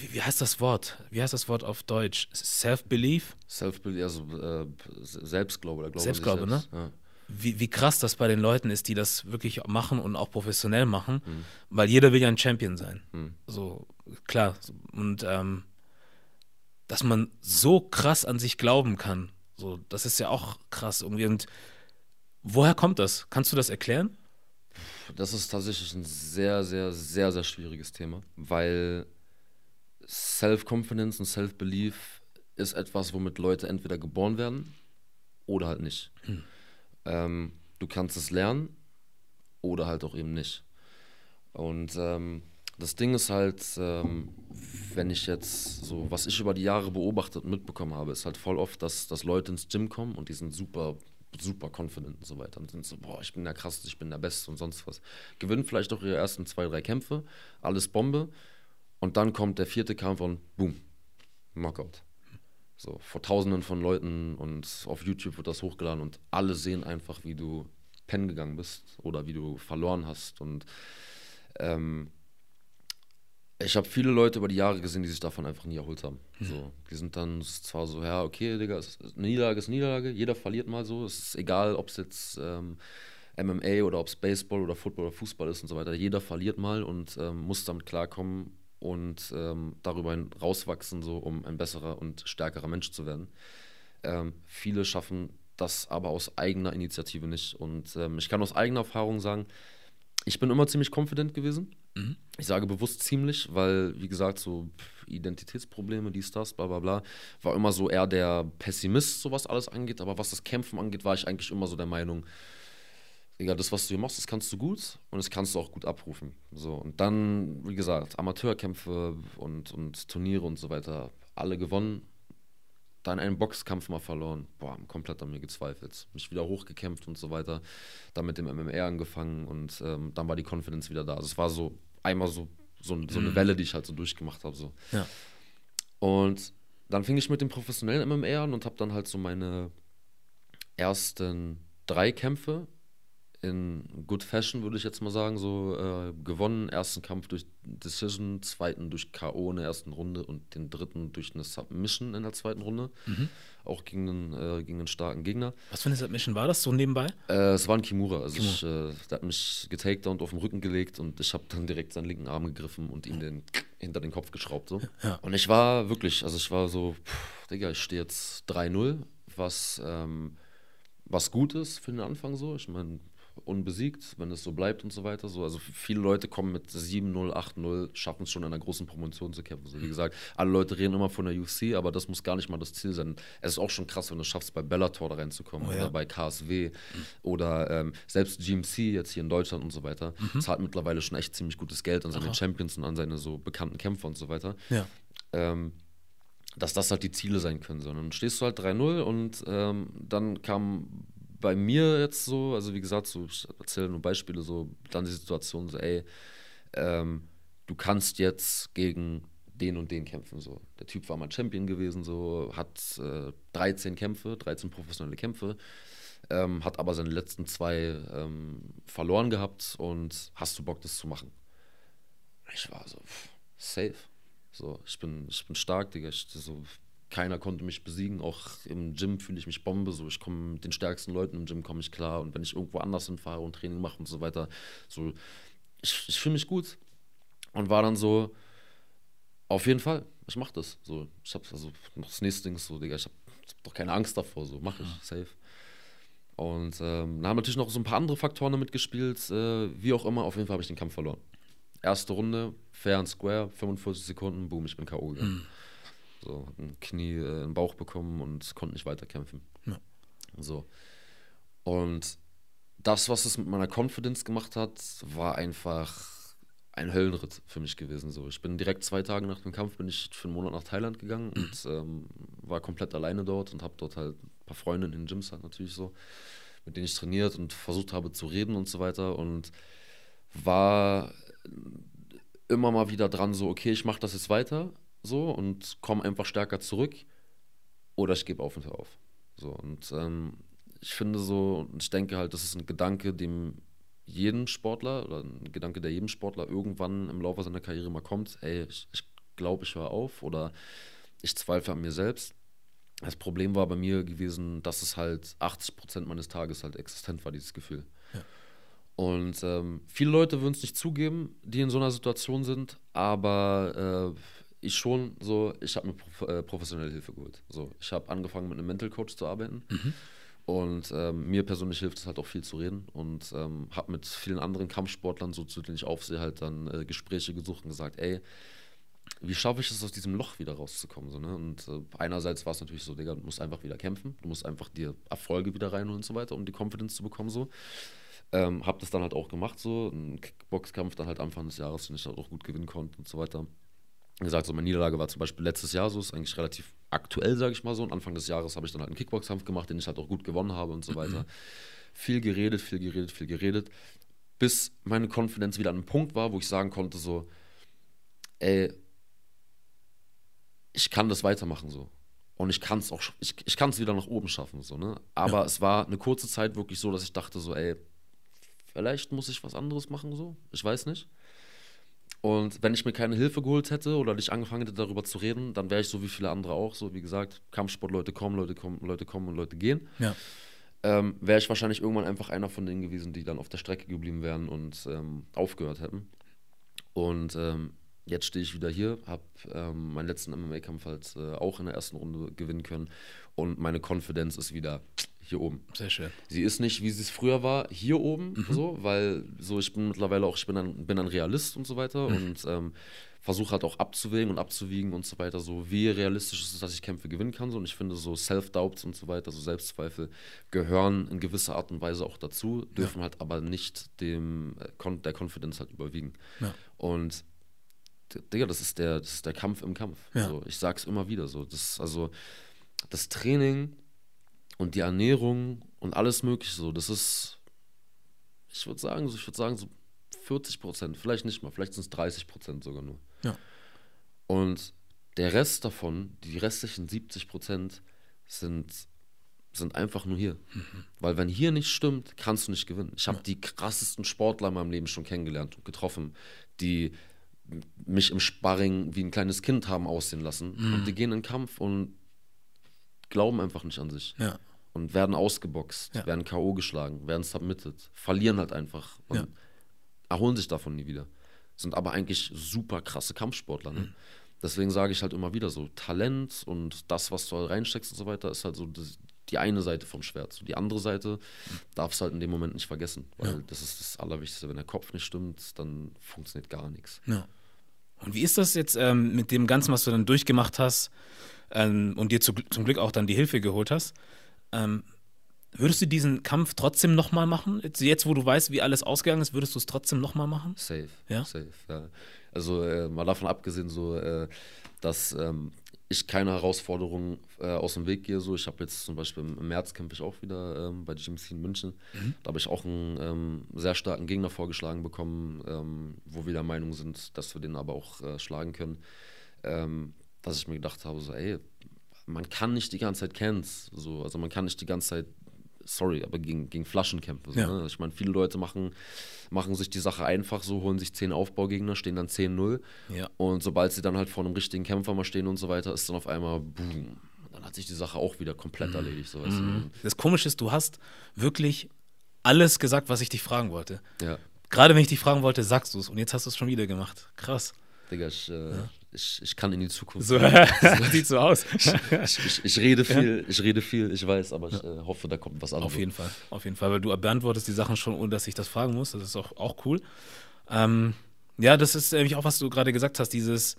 wie, wie, heißt das Wort? Wie heißt das Wort auf Deutsch? Self-Belief? Self-Belief, also äh, Selbstglaube oder Glaube Selbstglaube, ne? Ja. Wie, wie krass das bei den Leuten ist, die das wirklich machen und auch professionell machen, mhm. weil jeder will ja ein Champion sein. Mhm. So, klar. Und ähm, dass man so krass an sich glauben kann, so, das ist ja auch krass irgendwie. Und woher kommt das? Kannst du das erklären? Das ist tatsächlich ein sehr, sehr, sehr, sehr schwieriges Thema, weil Self-Confidence und Self-Belief ist etwas, womit Leute entweder geboren werden oder halt nicht. Hm. Ähm, du kannst es lernen oder halt auch eben nicht. Und ähm, das Ding ist halt, ähm, wenn ich jetzt so, was ich über die Jahre beobachtet und mitbekommen habe, ist halt voll oft, dass, dass Leute ins Gym kommen und die sind super, super confident und so weiter und sind so, boah, ich bin der krasseste, ich bin der Beste und sonst was. Gewinnen vielleicht auch ihre ersten zwei, drei Kämpfe, alles Bombe und dann kommt der vierte Kampf und boom, Knockout. So, vor tausenden von Leuten und auf YouTube wird das hochgeladen und alle sehen einfach, wie du pennen gegangen bist oder wie du verloren hast. Und ähm, ich habe viele Leute über die Jahre gesehen, die sich davon einfach nie erholt haben. Mhm. So, die sind dann zwar so, ja, okay, Digga, ist, Niederlage ist Niederlage, jeder verliert mal so. Es ist egal, ob es jetzt ähm, MMA oder ob es Baseball oder Football oder Fußball ist und so weiter. Jeder verliert mal und ähm, muss damit klarkommen und ähm, darüber rauswachsen, so um ein besserer und stärkerer Mensch zu werden. Ähm, viele schaffen das aber aus eigener Initiative nicht. Und ähm, ich kann aus eigener Erfahrung sagen, ich bin immer ziemlich confident gewesen. Mhm. Ich sage bewusst ziemlich, weil, wie gesagt, so Identitätsprobleme, dies, das, bla bla bla, war immer so eher der Pessimist, so was alles angeht. Aber was das Kämpfen angeht, war ich eigentlich immer so der Meinung, Digga, das, was du hier machst, das kannst du gut und das kannst du auch gut abrufen. So, und dann, wie gesagt, Amateurkämpfe und, und Turniere und so weiter, alle gewonnen. Dann einen Boxkampf mal verloren. Boah, komplett an mir gezweifelt. Mich wieder hochgekämpft und so weiter. Dann mit dem MMR angefangen und ähm, dann war die Confidence wieder da. Also es war so einmal so, so, so eine mhm. Welle, die ich halt so durchgemacht habe. So. Ja. Und dann fing ich mit dem professionellen MMR an und habe dann halt so meine ersten drei Kämpfe in Good Fashion, würde ich jetzt mal sagen, so äh, gewonnen. Ersten Kampf durch Decision, zweiten durch K.O. in der ersten Runde und den dritten durch eine Submission in der zweiten Runde. Mhm. Auch gegen einen, äh, gegen einen starken Gegner. Was für eine Submission war das so nebenbei? Äh, es war ein Kimura. Also Kimura. Ich, äh, der hat mich getakedownt auf den Rücken gelegt und ich habe dann direkt seinen linken Arm gegriffen und ihm den [LAUGHS] hinter den Kopf geschraubt. So. Ja. Und ich war wirklich, also ich war so, pff, Digga, ich stehe jetzt 3-0, was, ähm, was gut ist für den Anfang so. Ich meine, unbesiegt, wenn es so bleibt und so weiter. So, also viele Leute kommen mit 7-0, 8-0, schaffen es schon in einer großen Promotion zu kämpfen. So, wie gesagt, alle Leute reden immer von der UFC, aber das muss gar nicht mal das Ziel sein. Es ist auch schon krass, wenn du es schaffst, bei Bellator da reinzukommen oh, ja. oder bei KSW mhm. oder ähm, selbst GMC jetzt hier in Deutschland und so weiter. Mhm. Zahlt mittlerweile schon echt ziemlich gutes Geld an seine Aha. Champions und an seine so bekannten Kämpfer und so weiter. Ja. Ähm, dass das halt die Ziele sein können. Sondern dann stehst du halt 3-0 und ähm, dann kam bei mir jetzt so, also wie gesagt, so, ich erzähle nur Beispiele, so dann die Situation, so, ey, ähm, du kannst jetzt gegen den und den kämpfen. So. Der Typ war mal Champion gewesen, so, hat äh, 13 Kämpfe, 13 professionelle Kämpfe, ähm, hat aber seine letzten zwei ähm, verloren gehabt und hast du Bock, das zu machen? Ich war so, pff, safe. So, ich bin, ich bin stark, Digga. Ich, so, keiner konnte mich besiegen. Auch im Gym fühle ich mich Bombe. So, ich komme mit den stärksten Leuten im Gym komme ich klar. Und wenn ich irgendwo anders hinfahre und Training mache und so weiter, so, ich, ich fühle mich gut. Und war dann so, auf jeden Fall, ich mache das. So, ich habe also noch das nächste Ding so, Digga, ich habe hab doch keine Angst davor. So, mache ich, safe. Und ähm, da haben natürlich noch so ein paar andere Faktoren damit gespielt. Äh, wie auch immer, auf jeden Fall habe ich den Kampf verloren. Erste Runde, fair and square, 45 Sekunden, boom, ich bin K.O. gegangen. Mhm. So, hat ein Knie äh, im Bauch bekommen und konnte nicht weiterkämpfen. Ja. So. Und das, was es mit meiner Confidence gemacht hat, war einfach ein Höllenritt für mich gewesen. So. Ich bin direkt zwei Tage nach dem Kampf bin ich für einen Monat nach Thailand gegangen und [CLEARS THROAT] ähm, war komplett alleine dort und habe dort halt ein paar Freunde in den Gyms halt natürlich so, mit denen ich trainiert und versucht habe zu reden und so weiter und war immer mal wieder dran so, okay, ich mache das jetzt weiter, so und komme einfach stärker zurück oder ich gebe auf und hör auf. So und ähm, ich finde so, ich denke halt, das ist ein Gedanke, dem jeden Sportler oder ein Gedanke, der jedem Sportler irgendwann im Laufe seiner Karriere mal kommt, ey, ich, ich glaube, ich höre auf oder ich zweifle an mir selbst. Das Problem war bei mir gewesen, dass es halt 80 Prozent meines Tages halt existent war, dieses Gefühl. Ja. Und ähm, viele Leute würden es nicht zugeben, die in so einer Situation sind, aber äh, ich schon so, ich habe mir prof äh, professionelle Hilfe geholt. So, ich habe angefangen mit einem Mental Coach zu arbeiten. Mhm. Und ähm, mir persönlich hilft es halt auch viel zu reden und ähm, habe mit vielen anderen Kampfsportlern, so zu denen ich aufsehe, halt dann äh, Gespräche gesucht und gesagt, ey, wie schaffe ich es, aus diesem Loch wieder rauszukommen? So, ne? Und äh, einerseits war es natürlich so, Digga, du musst einfach wieder kämpfen, du musst einfach dir Erfolge wieder reinholen und so weiter, um die Confidence zu bekommen. So. Ähm, hab das dann halt auch gemacht, so, ein Kickboxkampf dann halt Anfang des Jahres, den ich halt auch gut gewinnen konnte und so weiter gesagt, so meine Niederlage war zum Beispiel letztes Jahr so, ist eigentlich relativ aktuell, sage ich mal so. Und Anfang des Jahres habe ich dann halt einen Kickbox-Kampf gemacht, den ich halt auch gut gewonnen habe und so weiter. Mhm. Viel geredet, viel geredet, viel geredet, bis meine Konfidenz wieder an einem Punkt war, wo ich sagen konnte so, ey, ich kann das weitermachen so. Und ich kann es auch, ich, ich kann es wieder nach oben schaffen, so, ne? Aber ja. es war eine kurze Zeit wirklich so, dass ich dachte so, ey, vielleicht muss ich was anderes machen, so. Ich weiß nicht. Und wenn ich mir keine Hilfe geholt hätte oder nicht angefangen hätte, darüber zu reden, dann wäre ich so wie viele andere auch, so wie gesagt, Kampfsport, Leute kommen, Leute kommen, Leute kommen und Leute gehen. Ja. Ähm, wäre ich wahrscheinlich irgendwann einfach einer von denen gewesen, die dann auf der Strecke geblieben wären und ähm, aufgehört hätten. Und ähm, jetzt stehe ich wieder hier, habe ähm, meinen letzten MMA-Kampf halt äh, auch in der ersten Runde gewinnen können und meine Konfidenz ist wieder hier oben. Sehr schön. Sie ist nicht, wie sie es früher war, hier oben, mhm. so, weil so ich bin mittlerweile auch, ich bin ein, bin ein Realist und so weiter mhm. und ähm, versuche halt auch abzuwägen und abzuwiegen und so weiter, so wie realistisch ist es, dass ich Kämpfe gewinnen kann. So. Und ich finde, so Self-Doubts und so weiter, so Selbstzweifel gehören in gewisser Art und Weise auch dazu, dürfen ja. halt aber nicht dem äh, der Confidence halt überwiegen. Ja. Und Digga, das ist der, das ist der Kampf im Kampf. Ja. So, ich sag's immer wieder so. Das, also, das Training und die Ernährung und alles Mögliche so, das ist, ich würde sagen, so, ich würde sagen, so 40 Prozent, vielleicht nicht mal, vielleicht sind es 30 Prozent sogar nur. Ja. Und der Rest davon, die restlichen 70 Prozent, sind sind einfach nur hier. Mhm. Weil wenn hier nicht stimmt, kannst du nicht gewinnen. Ich habe ja. die krassesten Sportler in meinem Leben schon kennengelernt und getroffen, die mich im Sparring wie ein kleines Kind haben aussehen lassen. Mhm. Und die gehen in den Kampf und glauben einfach nicht an sich. Ja. Und werden ausgeboxt, ja. werden K.O. geschlagen, werden submitted, verlieren halt einfach und erholen sich davon nie wieder. Sind aber eigentlich super krasse Kampfsportler. Ne? Mhm. Deswegen sage ich halt immer wieder so, Talent und das, was du halt reinsteckst und so weiter, ist halt so die eine Seite vom Schwert. So die andere Seite darfst du halt in dem Moment nicht vergessen, weil ja. das ist das Allerwichtigste. Wenn der Kopf nicht stimmt, dann funktioniert gar nichts. Ja. Und wie ist das jetzt ähm, mit dem Ganzen, was du dann durchgemacht hast ähm, und dir zu, zum Glück auch dann die Hilfe geholt hast? Ähm, würdest du diesen Kampf trotzdem nochmal machen? Jetzt, wo du weißt, wie alles ausgegangen ist, würdest du es trotzdem nochmal machen? Safe. Ja. Safe, ja. Also äh, mal davon abgesehen, so, äh, dass ähm, ich keine Herausforderungen äh, aus dem Weg gehe. So, ich habe jetzt zum Beispiel im März kämpfe ich auch wieder ähm, bei GMC in München. Mhm. Da habe ich auch einen ähm, sehr starken Gegner vorgeschlagen bekommen, ähm, wo wir der Meinung sind, dass wir den aber auch äh, schlagen können. Ähm, dass ich mir gedacht habe, so, ey, man kann nicht die ganze Zeit Cans, so, also man kann nicht die ganze Zeit sorry, aber gegen, gegen Flaschenkämpfe. So, ja. ne? Ich meine, viele Leute machen, machen sich die Sache einfach so, holen sich zehn Aufbaugegner, stehen dann 10-0. Ja. Und sobald sie dann halt vor einem richtigen Kämpfer mal stehen und so weiter, ist dann auf einmal boom. Dann hat sich die Sache auch wieder komplett mhm. erledigt. So, mhm. Das Komische ist, du hast wirklich alles gesagt, was ich dich fragen wollte. Ja. Gerade wenn ich dich fragen wollte, sagst du es. Und jetzt hast du es schon wieder gemacht. Krass. Digga, ich, äh, ja ich, ich kann in die Zukunft. So, [LAUGHS] sieht so aus. ich, ich, ich, rede viel, ich rede viel, ich weiß, aber ich äh, hoffe, da kommt was anderes. Auf jeden Fall, auf jeden Fall, weil du beantwortest die Sachen schon, ohne dass ich das fragen muss. Das ist auch, auch cool. Ähm, ja, das ist nämlich auch, was du gerade gesagt hast, dieses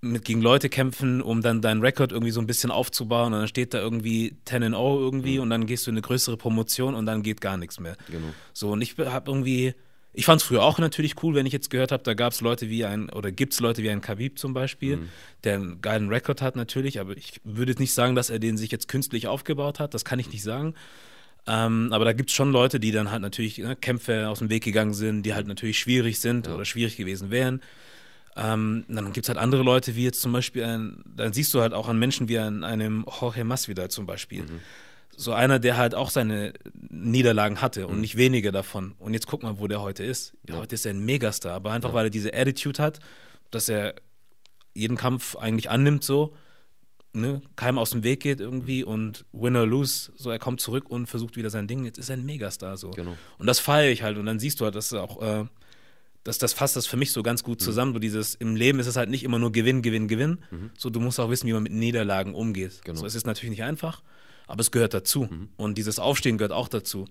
mit gegen Leute kämpfen, um dann deinen Rekord irgendwie so ein bisschen aufzubauen und dann steht da irgendwie 10 0 irgendwie mhm. und dann gehst du in eine größere Promotion und dann geht gar nichts mehr. Genau. So, und ich habe irgendwie ich fand es früher auch natürlich cool, wenn ich jetzt gehört habe, da gab es Leute wie ein, oder gibt es Leute wie ein Khabib zum Beispiel, mhm. der einen geilen Rekord hat natürlich, aber ich würde jetzt nicht sagen, dass er den sich jetzt künstlich aufgebaut hat, das kann ich nicht sagen. Ähm, aber da gibt es schon Leute, die dann halt natürlich ne, Kämpfe aus dem Weg gegangen sind, die halt natürlich schwierig sind ja. oder schwierig gewesen wären. Ähm, dann gibt es halt andere Leute, wie jetzt zum Beispiel, ein, dann siehst du halt auch an Menschen wie an einem Jorge Masvidal zum Beispiel. Mhm so einer, der halt auch seine Niederlagen hatte und mhm. nicht wenige davon. Und jetzt guck mal, wo der heute ist. Ja. Heute ist er ein Megastar, aber einfach, ja. weil er diese Attitude hat, dass er jeden Kampf eigentlich annimmt so, ne, keinem aus dem Weg geht irgendwie und win or lose, so er kommt zurück und versucht wieder sein Ding. Jetzt ist er ein Megastar so. Genau. Und das feiere ich halt und dann siehst du halt, dass auch äh, das, das fasst das für mich so ganz gut mhm. zusammen. Mhm. So dieses, im Leben ist es halt nicht immer nur Gewinn, Gewinn, Gewinn. Mhm. So, du musst auch wissen, wie man mit Niederlagen umgeht. Genau. So, es ist natürlich nicht einfach, aber es gehört dazu. Mhm. Und dieses Aufstehen gehört auch dazu.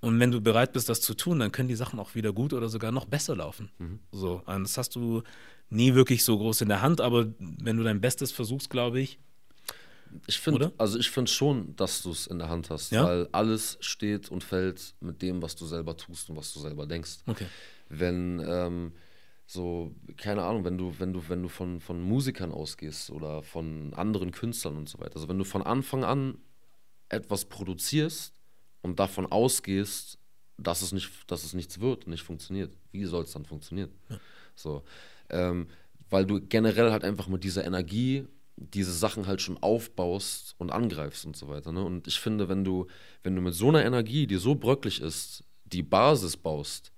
Und wenn du bereit bist, das zu tun, dann können die Sachen auch wieder gut oder sogar noch besser laufen. Mhm. So, das hast du nie wirklich so groß in der Hand, aber wenn du dein Bestes versuchst, glaube ich. Ich finde, also ich finde schon, dass du es in der Hand hast, ja? weil alles steht und fällt mit dem, was du selber tust und was du selber denkst. Okay. Wenn ähm, so, keine Ahnung, wenn du, wenn du, wenn du von, von Musikern ausgehst oder von anderen Künstlern und so weiter, also wenn du von Anfang an etwas produzierst und davon ausgehst, dass es, nicht, dass es nichts wird, nicht funktioniert, wie soll es dann funktionieren? Ja. So, ähm, weil du generell halt einfach mit dieser Energie diese Sachen halt schon aufbaust und angreifst und so weiter. Ne? Und ich finde, wenn du, wenn du mit so einer Energie, die so bröcklich ist, die Basis baust,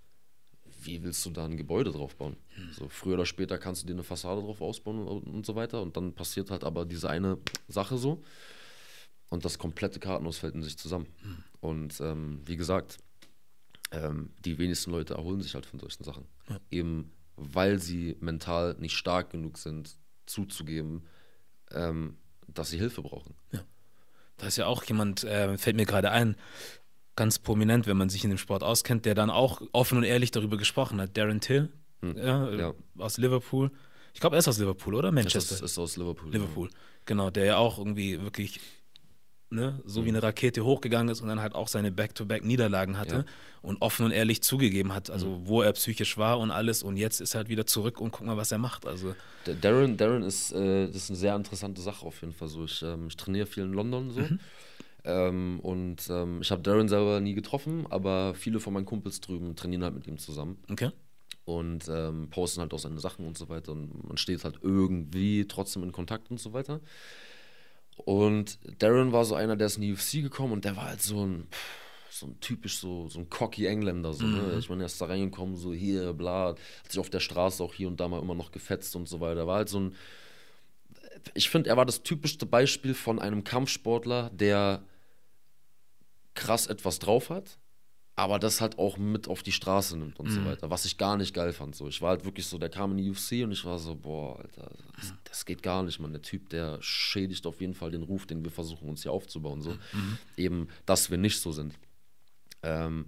wie willst du da ein Gebäude drauf bauen? Hm. So, früher oder später kannst du dir eine Fassade drauf ausbauen und, und so weiter. Und dann passiert halt aber diese eine Sache so und das komplette Kartenhaus fällt in sich zusammen. Mhm. Und ähm, wie gesagt, ähm, die wenigsten Leute erholen sich halt von solchen Sachen. Ja. Eben weil sie mental nicht stark genug sind, zuzugeben, ähm, dass sie Hilfe brauchen. Ja. Da ist ja auch jemand, äh, fällt mir gerade ein, ganz prominent, wenn man sich in dem Sport auskennt, der dann auch offen und ehrlich darüber gesprochen hat. Darren Till hm. ja, ja. aus Liverpool. Ich glaube, er ist aus Liverpool, oder? Manchester. Er ist, ist aus Liverpool. Liverpool, genau, der ja auch irgendwie wirklich ne, so mhm. wie eine Rakete hochgegangen ist und dann halt auch seine Back-to-Back-Niederlagen hatte ja. und offen und ehrlich zugegeben hat, also mhm. wo er psychisch war und alles und jetzt ist er halt wieder zurück und guck mal, was er macht. Also Darren, Darren ist, äh, das ist eine sehr interessante Sache auf jeden Fall. So, ich, ähm, ich trainiere viel in London so. Mhm. Ähm, und ähm, ich habe Darren selber nie getroffen, aber viele von meinen Kumpels drüben trainieren halt mit ihm zusammen. Okay. Und ähm, posten halt auch seine Sachen und so weiter. Und man steht halt irgendwie trotzdem in Kontakt und so weiter. Und Darren war so einer, der ist in die UFC gekommen und der war halt so ein, so ein typisch so, so ein cocky Engländer. So, ne? Ich meine, er ist da reingekommen, so hier, bla, hat sich auf der Straße auch hier und da mal immer noch gefetzt und so weiter. War halt so ein, ich finde, er war das typischste Beispiel von einem Kampfsportler, der krass etwas drauf hat, aber das halt auch mit auf die Straße nimmt und so weiter, was ich gar nicht geil fand. So. Ich war halt wirklich so, der kam in die UFC und ich war so, boah, Alter, das, das geht gar nicht, man. Der Typ, der schädigt auf jeden Fall den Ruf, den wir versuchen uns hier aufzubauen. So. Eben, dass wir nicht so sind. Ähm,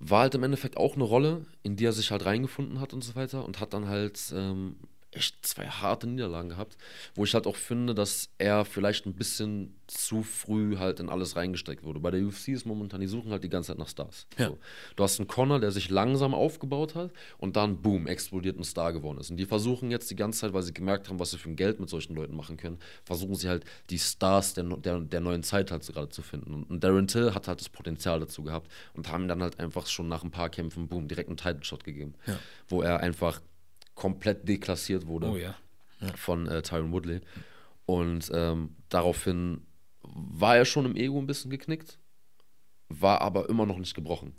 war halt im Endeffekt auch eine Rolle, in die er sich halt reingefunden hat und so weiter und hat dann halt ähm, echt zwei harte Niederlagen gehabt, wo ich halt auch finde, dass er vielleicht ein bisschen zu früh halt in alles reingesteckt wurde. Bei der UFC ist momentan, die suchen halt die ganze Zeit nach Stars. Ja. So. Du hast einen Connor, der sich langsam aufgebaut hat und dann, boom, explodiert ein Star geworden ist. Und die versuchen jetzt die ganze Zeit, weil sie gemerkt haben, was sie für ein Geld mit solchen Leuten machen können, versuchen sie halt die Stars der, der, der neuen Zeit halt so gerade zu finden. Und Darren Till hat halt das Potenzial dazu gehabt und haben dann halt einfach schon nach ein paar Kämpfen, boom, direkt einen Title-Shot gegeben, Ja. wo er einfach komplett deklassiert wurde Oh ja. von äh, Tyron Woodley. Und ähm, daraufhin war er schon im Ego ein bisschen geknickt, war aber immer noch nicht gebrochen.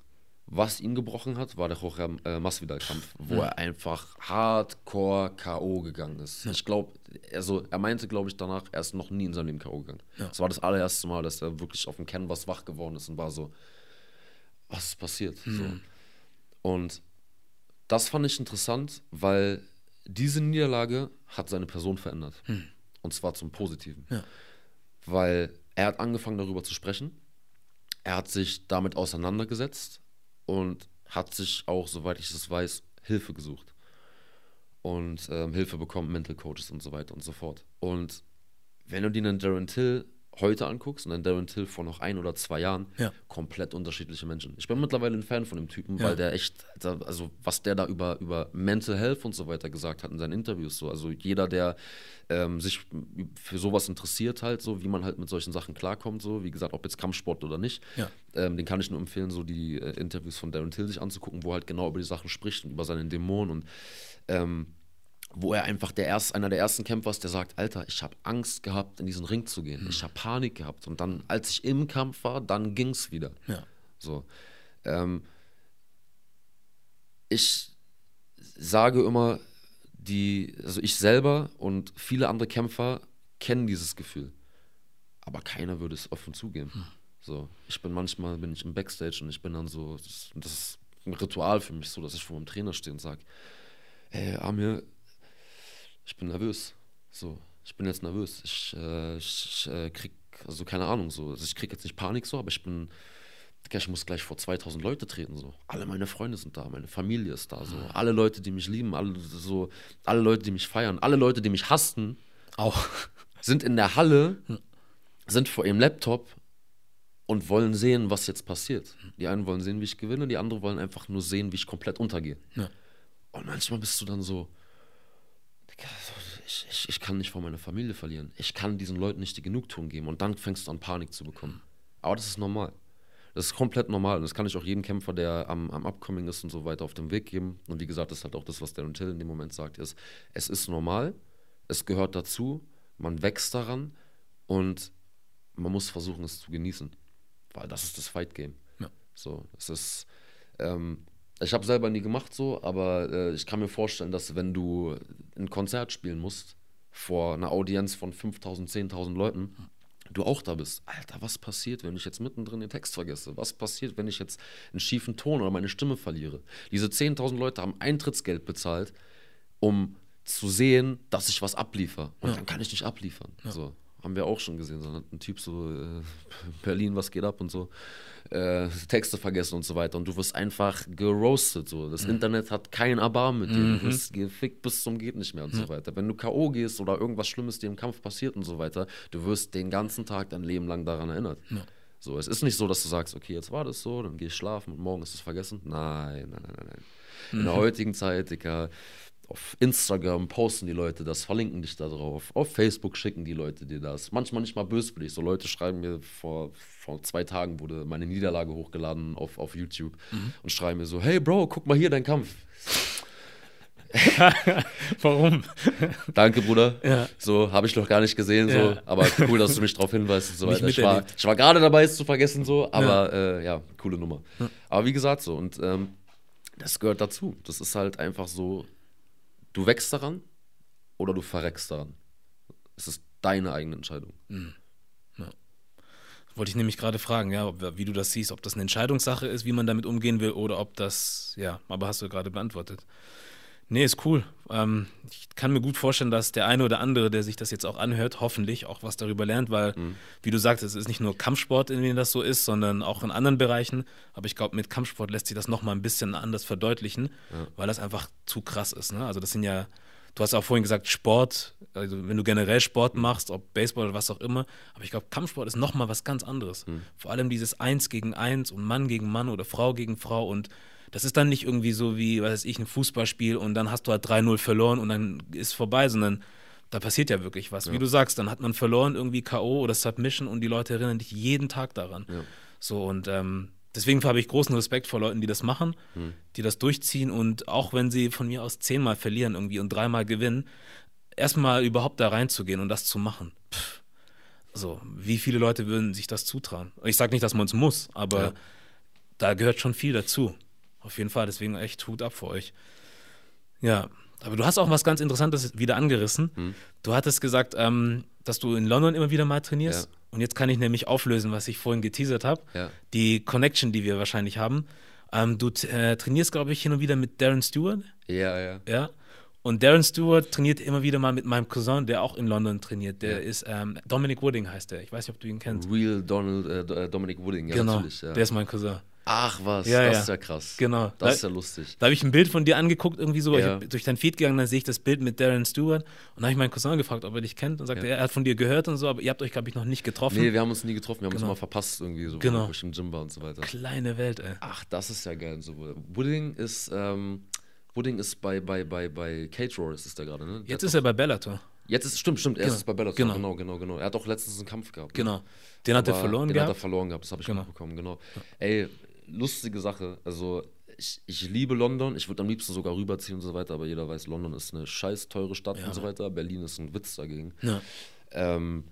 Was ihn gebrochen hat, war der Jorge äh, Masvidal-Kampf, wo er einfach hardcore K.O. gegangen ist. Ich glaube, also er meinte, glaube ich, danach, er ist noch nie in seinem Leben K.O. gegangen. Das war das allererste Mal, dass er wirklich auf dem Canvas wach geworden ist und war so, was ist passiert? So. Und das fand ich interessant, weil diese Niederlage hat seine Person verändert. Und zwar zum Positiven. Ja. Weil er hat angefangen darüber zu sprechen. Er hat sich damit auseinandergesetzt und hat sich auch, soweit ich es weiß, Hilfe gesucht. Und ähm, Hilfe bekommen, Mental Coaches und so weiter und so fort. Und wenn du dir einen Darren Till heute anguckst und einen Darren Till vor noch ein oder zwei Jahren, Ja. komplett unterschiedliche Menschen. Ich bin mittlerweile ein Fan von dem Typen, Ja. weil der echt, also was der da über, über Mental Health und so weiter gesagt hat in seinen Interviews, so, also jeder, der ähm, sich für sowas interessiert halt, so wie man halt mit solchen Sachen klarkommt, so wie gesagt, ob jetzt Kampfsport oder nicht, Ja. ähm, den kann ich nur empfehlen, so die äh, Interviews von Darren Till sich anzugucken, wo halt genau über die Sachen spricht und über seine Dämonen und ähm, wo er einfach der erst, einer der ersten Kämpfer ist, der sagt, Alter, ich habe Angst gehabt, in diesen Ring zu gehen. Ich habe Panik gehabt. Und dann, als ich im Kampf war, dann ging es wieder. Ja. So. Ähm, ich sage immer, die, also ich selber und viele andere Kämpfer kennen dieses Gefühl. Aber keiner würde es offen zugeben. So, ich bin manchmal bin ich im Backstage und ich bin dann so, das, das ist ein Ritual für mich, so dass ich vor dem Trainer stehe und sage, hey Amir, ich bin nervös. So, ich bin jetzt nervös. Ich, äh, ich, äh, krieg, also keine Ahnung, so, also ich krieg jetzt nicht Panik so, aber ich bin, ich muss gleich vor 2000 Leute treten, so. Alle meine Freunde sind da, meine Familie ist da, so. Alle Leute, die mich lieben, alle so, alle Leute, die mich feiern, alle Leute, die mich hassen, Auch. sind in der Halle, sind vor ihrem Laptop und wollen sehen, was jetzt passiert. Die einen wollen sehen, wie ich gewinne, die anderen wollen einfach nur sehen, wie ich komplett untergehe. Ja. Und manchmal bist du dann so, ich, ich, ich kann nicht vor meiner Familie verlieren. Ich kann diesen Leuten nicht die Genugtuung geben. Und dann fängst du an, Panik zu bekommen. Aber das ist normal. Das ist komplett normal. Und das kann ich auch jedem Kämpfer, der am, am Upcoming ist und so weiter, auf den Weg geben. Und wie gesagt, das ist halt auch das, was Darren Till in dem Moment sagt, ist, es ist normal, es gehört dazu, man wächst daran und man muss versuchen, es zu genießen. Weil das ist das Fight Game. Ja. So, es ist, ähm, ich habe selber nie gemacht so, aber äh, ich kann mir vorstellen, dass wenn du ein Konzert spielen musst vor einer Audienz von 5000, 10.000 Leuten, du auch da bist. Alter, was passiert, wenn ich jetzt mittendrin den Text vergesse? Was passiert, wenn ich jetzt einen schiefen Ton oder meine Stimme verliere? Diese 10.000 Leute haben Eintrittsgeld bezahlt, um zu sehen, dass ich was abliefer. Und dann kann ich nicht abliefern. So, haben wir auch schon gesehen. So hat ein Typ so, äh, Berlin, was geht ab und so, äh, Texte vergessen und so weiter. Und du wirst einfach geroastet. So. Das Internet hat kein Erbarmen mit dir. Du wirst gefickt bis zum geht nicht mehr und so weiter. Wenn du K.O. gehst oder irgendwas Schlimmes dir im Kampf passiert und so weiter, du wirst den ganzen Tag dein Leben lang daran erinnert. So, es ist nicht so, dass du sagst, okay, jetzt war das so, dann geh ich schlafen und morgen ist es vergessen. Nein, nein, nein, nein, nein. In der heutigen Zeit, Digga, auf Instagram posten die Leute das, verlinken dich da drauf. Auf Facebook schicken die Leute dir das. Manchmal nicht mal böswillig. So Leute schreiben mir, vor, vor zwei Tagen wurde meine Niederlage hochgeladen auf, auf YouTube und schreiben mir so, hey Bro, guck mal hier dein Kampf. [LAUGHS] Warum? Danke, Bruder. Ja. So, habe ich noch gar nicht gesehen, so. Ja. Aber cool, dass du mich darauf hinweist und so [LAUGHS] weiter. Ich war, ich war gerade dabei, es zu vergessen, so, aber ja, äh, ja coole Nummer. Aber wie gesagt, so, und ähm, das gehört dazu. Das ist halt einfach so, du wächst daran oder du verreckst daran. Es ist deine eigene Entscheidung. Wollte ich nämlich gerade fragen, ja, ob, wie du das siehst, ob das eine Entscheidungssache ist, wie man damit umgehen will, oder ob das, ja, aber hast du gerade beantwortet. Nee, ist cool. Ähm, ich kann mir gut vorstellen, dass der eine oder andere, der sich das jetzt auch anhört, hoffentlich auch was darüber lernt, weil, wie du sagst, es ist nicht nur Kampfsport, in dem das so ist, sondern auch in anderen Bereichen. Aber ich glaube, mit Kampfsport lässt sich das nochmal ein bisschen anders verdeutlichen, weil das einfach zu krass ist. Ne? Also das sind ja, du hast auch vorhin gesagt, Sport, also wenn du generell Sport machst, ob Baseball oder was auch immer, aber ich glaube, Kampfsport ist nochmal was ganz anderes. Vor allem dieses Eins gegen Eins und Mann gegen Mann oder Frau gegen Frau und das ist dann nicht irgendwie so wie, was weiß ich, ein Fußballspiel und dann hast du halt 3-0 verloren und dann ist vorbei, sondern da passiert ja wirklich was. Wie du sagst, dann hat man verloren, irgendwie K.O. oder Submission und die Leute erinnern dich jeden Tag daran. So und ähm, deswegen habe ich großen Respekt vor Leuten, die das machen, die das durchziehen und auch wenn sie von mir aus zehnmal verlieren irgendwie und dreimal gewinnen, erstmal überhaupt da reinzugehen und das zu machen. Pff. So, wie viele Leute würden sich das zutrauen? Ich sage nicht, dass man es muss, aber Ja. da gehört schon viel dazu. Auf jeden Fall, deswegen echt Hut ab für euch. Ja, aber du hast auch was ganz Interessantes wieder angerissen. Hm. Du hattest gesagt, ähm, dass du in London immer wieder mal trainierst. Ja. Und jetzt kann ich nämlich auflösen, was ich vorhin geteasert habe. Ja. Die Connection, die wir wahrscheinlich haben. Ähm, du äh, trainierst, glaube ich, hin und wieder mit Darren Stewart. Ja, ja. Ja. Und Darren Stewart trainiert immer wieder mal mit meinem Cousin, der auch in London trainiert. Der Ja. ist ähm, Dominic Wooding heißt der. Ich weiß nicht, ob du ihn kennst. Real Donald, äh, äh, Dominic Wooding, ja, genau. natürlich. Ja. Der ist mein Cousin. Ach was, Ja, das ja. ist ja krass. Genau. Das Da- ist ja lustig. Da habe ich ein Bild von dir angeguckt, irgendwie so. Ich Ja. durch dein Feed gegangen, dann sehe ich das Bild mit Darren Stewart. Und dann habe ich meinen Cousin gefragt, ob er dich kennt. Und sagte, er hat von dir gehört und so, aber ihr habt euch, glaube ich, noch nicht getroffen. Nee, wir haben uns nie getroffen, wir haben Genau. uns mal verpasst irgendwie, so Genau. im Gym war und so weiter. Kleine Welt, ey. Ach, das ist ja geil. So. Wooding ist, ähm, Wooding ist bei, bei, bei, bei Cage Rollers ist der gerade, ne? Der Jetzt hat ist er bei Bellator. Jetzt ist, stimmt, stimmt, er Genau. ist bei Bellator, Genau. genau. genau, genau, Er hat auch letztens einen Kampf gehabt. ne? Genau. Den hat er verloren den hat er gehabt. verloren gehabt, das habe ich Genau. mitbekommen, genau. Ey, lustige Sache. Also, ich, ich liebe London. Ich würde am liebsten sogar rüberziehen und so weiter, aber jeder weiß, London ist eine scheiß teure Stadt Ja, und so weiter. Berlin ist ein Witz dagegen. Ja. Ähm,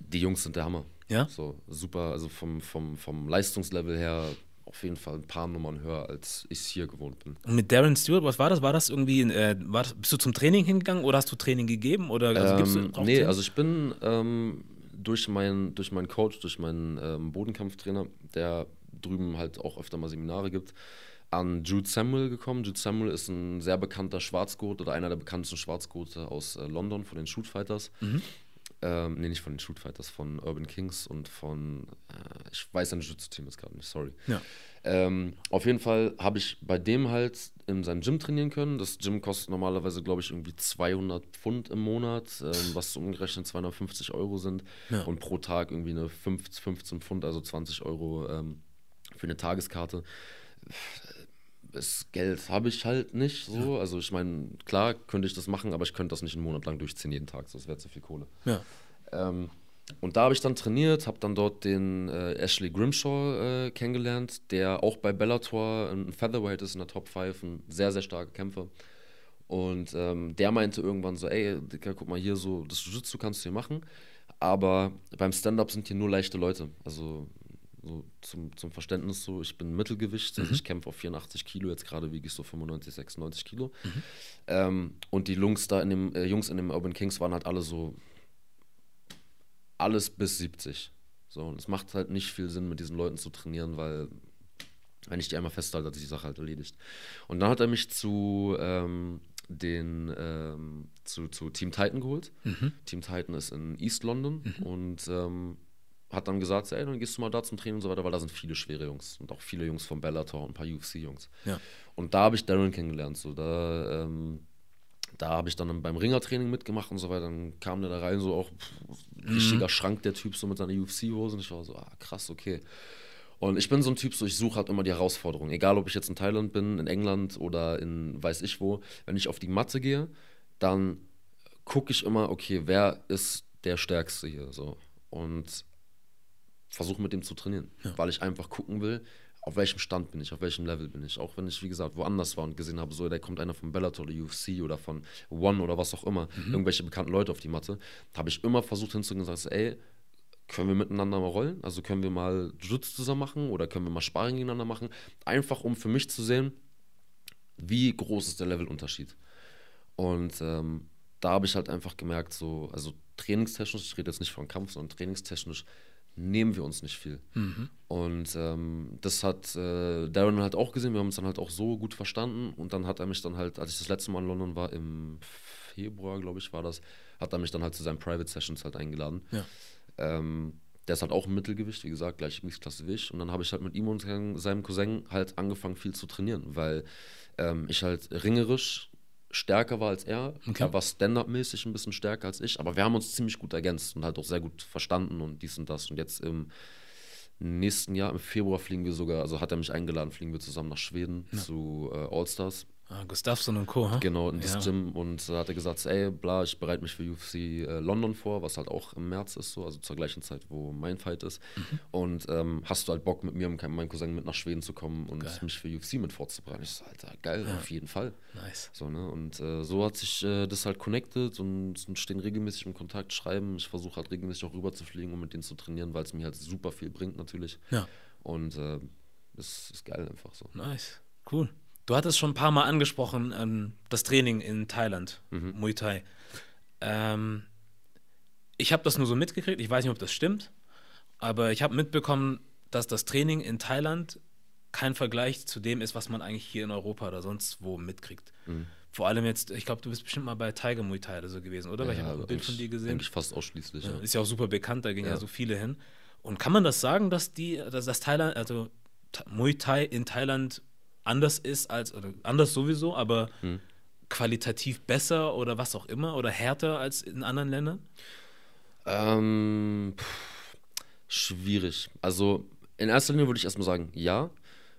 die Jungs sind der Hammer. Ja? So, super, also vom, vom, vom Leistungslevel her auf jeden Fall ein paar Nummern höher, als ich es hier gewohnt bin. Und mit Darren Stewart, was war das? War das irgendwie, äh, war das, bist du zum Training hingegangen oder hast du Training gegeben? Oder also du ähm, auch nee, also ich bin ähm, durch, meinen durch meinen Coach, durch meinen ähm, Bodenkampftrainer, der drüben halt auch öfter mal Seminare gibt, an Jude Samuel gekommen. Jude Samuel ist ein sehr bekannter Schwarzgurt oder einer der bekanntesten Schwarzgurte aus äh, London von den Shoot Fighters. Mhm. Ähm, nee, nicht von den Shoot Fighters, von Urban Kings und von, äh, ich weiß sein Jiu-Jitsu-Team ist gerade nicht, sorry. Ja. Ähm, auf jeden Fall habe ich bei dem halt in seinem Gym trainieren können. Das Gym kostet normalerweise, glaube ich, irgendwie 200 Pfund im Monat, ähm, was umgerechnet 250 Euro sind. Ja. Und pro Tag irgendwie eine 15, 15 Pfund, also 20 Euro ähm, für eine Tageskarte. Das Geld habe ich halt nicht so. Also ich meine, klar könnte ich das machen, aber ich könnte das nicht einen Monat lang durchziehen jeden Tag. So, Das wäre zu viel Kohle. ja. Ähm, und da habe ich dann trainiert, habe dann dort den äh, Ashley Grimshaw äh, kennengelernt, der auch bei Bellator ein Featherweight ist in der Top 5, ein sehr, sehr starker Kämpfer. Und ähm, der meinte irgendwann so, ey, Dicker, guck mal hier so, das Jiu-Jitsu kannst du hier machen, aber beim Stand-Up sind hier nur leichte Leute. Also so zum, zum Verständnis so, ich bin Mittelgewicht, also ich kämpfe auf 84 Kilo, jetzt gerade wiege ich so 95, 96 Kilo. Ähm, und die Jungs da in dem, äh, Jungs in dem Urban Kings waren halt alle so alles bis 70. So, und es macht halt nicht viel Sinn, mit diesen Leuten zu trainieren, weil wenn ich die einmal festhalte, hat sich die Sache halt erledigt. Und dann hat er mich zu ähm, den ähm, zu, zu Team Titan geholt. Team Titan ist in East London und ähm, hat dann gesagt, ey, dann gehst du mal da zum Training und so weiter, weil da sind viele schwere Jungs und auch viele Jungs von Bellator und ein paar UFC-Jungs. Ja. Und da habe ich Darren kennengelernt. So, da ähm, da habe ich dann beim Ringertraining mitgemacht und so weiter. Dann kam der da rein, so auch pff, richtiger Schrank, der Typ, so mit seiner UFC-Hose. Und ich war so, ah, krass, okay. Und ich bin so ein Typ, so ich suche halt immer die Herausforderung. Egal, ob ich jetzt in Thailand bin, in England oder in weiß ich wo. Wenn ich auf die Matte gehe, dann gucke ich immer, okay, wer ist der Stärkste hier? So. Und versuche mit dem zu trainieren, weil ich einfach gucken will, auf welchem Stand bin ich, auf welchem Level bin ich. Auch wenn ich, wie gesagt, woanders war und gesehen habe, so, da kommt einer von Bellator oder UFC oder von One oder was auch immer, mhm. irgendwelche bekannten Leute auf die Matte, habe ich immer versucht hinzugehen und gesagt, ey, können wir miteinander mal rollen? Also können wir mal Jiu-Jitsu zusammen machen oder können wir mal Sparring gegeneinander machen? Einfach um für mich zu sehen, wie groß ist der Levelunterschied. Und ähm, da habe ich halt einfach gemerkt, so, also trainingstechnisch, ich rede jetzt nicht von Kampf, sondern trainingstechnisch nehmen wir uns nicht viel. Mhm. Und ähm, das hat äh, Darren halt auch gesehen, wir haben uns dann halt auch so gut verstanden und dann hat er mich dann halt, als ich das letzte Mal in London war, im Februar, glaube ich, war das, hat er mich dann halt zu seinen Private Sessions halt eingeladen. Ja. Ähm, der ist halt auch im Mittelgewicht, wie gesagt, gleich Gewichtsklasse wie ich. Und dann habe ich halt mit ihm und seinem Cousin halt angefangen, viel zu trainieren, weil ähm, ich halt ringerisch stärker war als er. Okay. Er war stand-up-mäßig ein bisschen stärker als ich, aber wir haben uns ziemlich gut ergänzt und halt auch sehr gut verstanden und dies und das. Und jetzt im nächsten Jahr, im Februar, fliegen wir sogar, also hat er mich eingeladen, fliegen wir zusammen nach Schweden ja. zu äh, All-Stars. Ah, Gustafsson und Co. Huh? Genau, in das ja. Gym. Und da hat er gesagt, ey, bla, ich bereite mich für UFC äh, London vor, was halt auch im März ist, so, also zur gleichen Zeit, wo mein Fight ist. Mhm. Und ähm, hast du halt Bock, mit mir und meinem Cousin mit nach Schweden zu kommen und geil. mich für UFC mit vorzubereiten? Ich so, Alter, geil, ja. auf jeden Fall. Nice. So, ne? Und äh, so hat sich äh, das halt connected und, und, stehen regelmäßig im Kontakt, schreiben. Ich versuche halt regelmäßig auch rüber zu fliegen, um mit denen zu trainieren, weil es mir halt super viel bringt, natürlich. Ja. Und äh, es ist geil einfach so. Nice, cool. Du hattest schon ein paar Mal angesprochen, ähm, das Training in Thailand, mhm. Muay Thai. Ähm, ich habe das nur so mitgekriegt, ich weiß nicht, ob das stimmt, aber ich habe mitbekommen, dass das Training in Thailand kein Vergleich zu dem ist, was man eigentlich hier in Europa oder sonst wo mitkriegt. Mhm. Vor allem jetzt, ich glaube, du bist bestimmt mal bei Tiger Muay Thai oder so gewesen, oder? Ja, Weil ich habe ein Bild von dir gesehen. Eigentlich fast ausschließlich. Ja. Ist ja auch super bekannt, da gehen ja. ja so viele hin. Und kann man das sagen, dass die, dass das Thailand, also Muay Thai in Thailand anders ist als, oder anders sowieso, aber hm. qualitativ besser oder was auch immer oder härter als in anderen Ländern? Ähm, pff, schwierig. Also in erster Linie würde ich erstmal sagen, ja,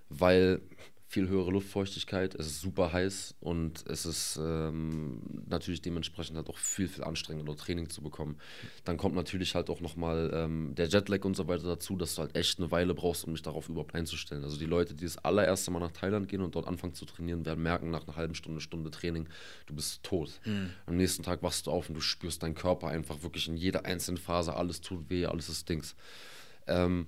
weil viel höhere Luftfeuchtigkeit, es ist super heiß und es ist ähm, natürlich dementsprechend halt auch viel, viel anstrengender Training zu bekommen. Dann kommt natürlich halt auch nochmal ähm, der Jetlag und so weiter dazu, dass du halt echt eine Weile brauchst, um dich darauf überhaupt einzustellen. Also die Leute, die das allererste Mal nach Thailand gehen und dort anfangen zu trainieren, werden merken nach einer halben Stunde, Stunde Training, du bist tot. Mhm. Am nächsten Tag wachst du auf und du spürst deinen Körper einfach wirklich in jeder einzelnen Phase, alles tut weh, alles ist Dings. Ähm,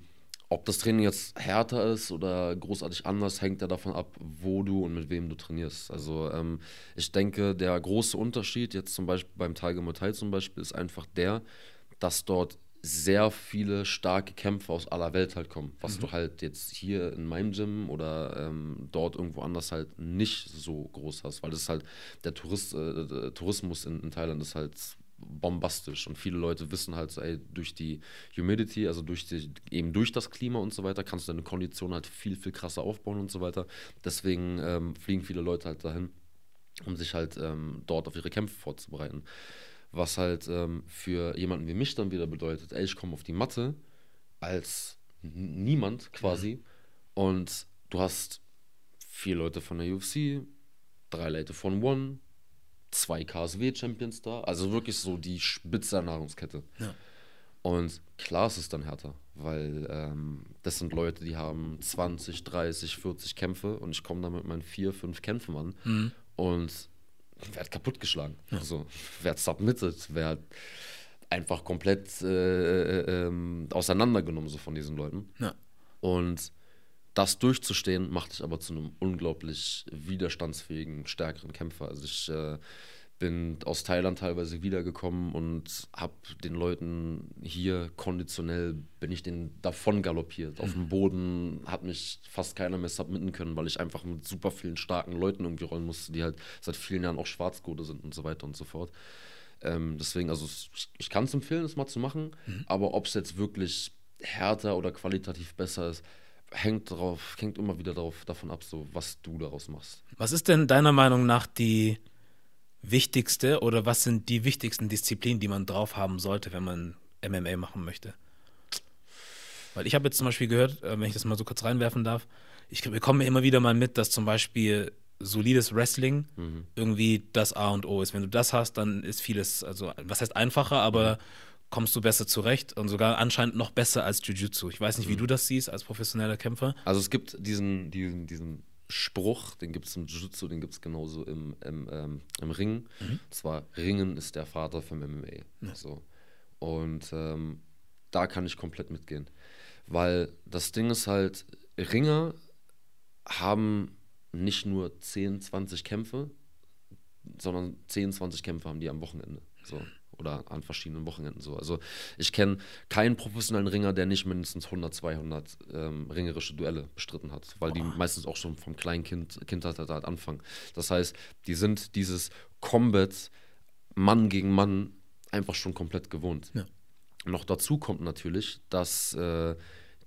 ob das Training jetzt härter ist oder großartig anders, hängt ja davon ab, wo du und mit wem du trainierst. Also ähm, ich denke, der große Unterschied jetzt zum Beispiel beim Tiger Muay zum Beispiel ist einfach der, dass dort sehr viele starke Kämpfer aus aller Welt halt kommen, was mhm. du halt jetzt hier in meinem Gym oder ähm, dort irgendwo anders halt nicht so groß hast, weil das ist halt der Tourist, äh, Tourismus in, in Thailand ist halt bombastisch und viele Leute wissen halt so, ey, durch die Humidity, also durch die, eben durch das Klima und so weiter, kannst du deine Kondition halt viel, viel krasser aufbauen und so weiter. Deswegen ähm, fliegen viele Leute halt dahin, um sich halt ähm, dort auf ihre Kämpfe vorzubereiten. Was halt ähm, für jemanden wie mich dann wieder bedeutet, ey, ich komme auf die Matte als niemand quasi mhm. und du hast vier Leute von der UFC, drei Leute von One, zwei KSW-Champions da. Also wirklich so die Spitze der Nahrungskette. Ja. Und klar ist es dann härter, weil ähm, das sind Leute, die haben 20, 30, 40 Kämpfe und ich komme da mit meinen vier, fünf Kämpfen an mhm. und werde kaputtgeschlagen. Ja. Also werde submitted, werde einfach komplett äh, äh, äh, auseinandergenommen so von diesen Leuten. Ja. Und das durchzustehen, macht dich aber zu einem unglaublich widerstandsfähigen, stärkeren Kämpfer. Also ich äh, bin aus Thailand teilweise wiedergekommen und habe den Leuten hier konditionell, bin ich den davon galoppiert. Mhm. Auf dem mhm. Boden hat mich fast keiner mehr submitten können, weil ich einfach mit super vielen starken Leuten irgendwie rollen musste, die halt seit vielen Jahren auch Schwarzgurte sind und so weiter und so fort. Ähm, deswegen, also ich, ich kann es empfehlen, es mal zu machen, mhm. aber ob es jetzt wirklich härter oder qualitativ besser ist, hängt drauf, hängt immer wieder drauf, davon ab, so was du daraus machst. Was ist denn deiner Meinung nach die wichtigste oder was sind die wichtigsten Disziplinen, die man drauf haben sollte, wenn man MMA machen möchte? Weil ich habe jetzt zum Beispiel gehört, äh, wenn ich das mal so kurz reinwerfen darf, ich bekomme immer wieder mal mit, dass zum Beispiel solides Wrestling mhm. irgendwie das A und O ist. Wenn du das hast, dann ist vieles, also was heißt einfacher, aber kommst du besser zurecht und sogar anscheinend noch besser als Jiu-Jitsu. Ich weiß nicht, wie Mhm. du das siehst als professioneller Kämpfer. Also es gibt diesen, diesen, diesen Spruch, den gibt es im Jiu-Jitsu, den gibt es genauso im, im, ähm, im Ring. Mhm. Und zwar, Ringen ist der Vater vom MMA. So. Und ähm, da kann ich komplett mitgehen. Weil das Ding ist halt, Ringer haben nicht nur 10, 20 Kämpfe, sondern 10, 20 Kämpfe haben die am Wochenende. So. Oder an verschiedenen Wochenenden so. Also ich kenne keinen professionellen Ringer, der nicht mindestens 100, 200 ähm, ringerische Duelle bestritten hat, weil die meistens auch schon vom kleinen Kind, Kindheit halt anfangen. Das heißt, die sind dieses Combat Mann gegen Mann einfach schon komplett gewohnt. Ja. Noch dazu kommt natürlich, dass äh,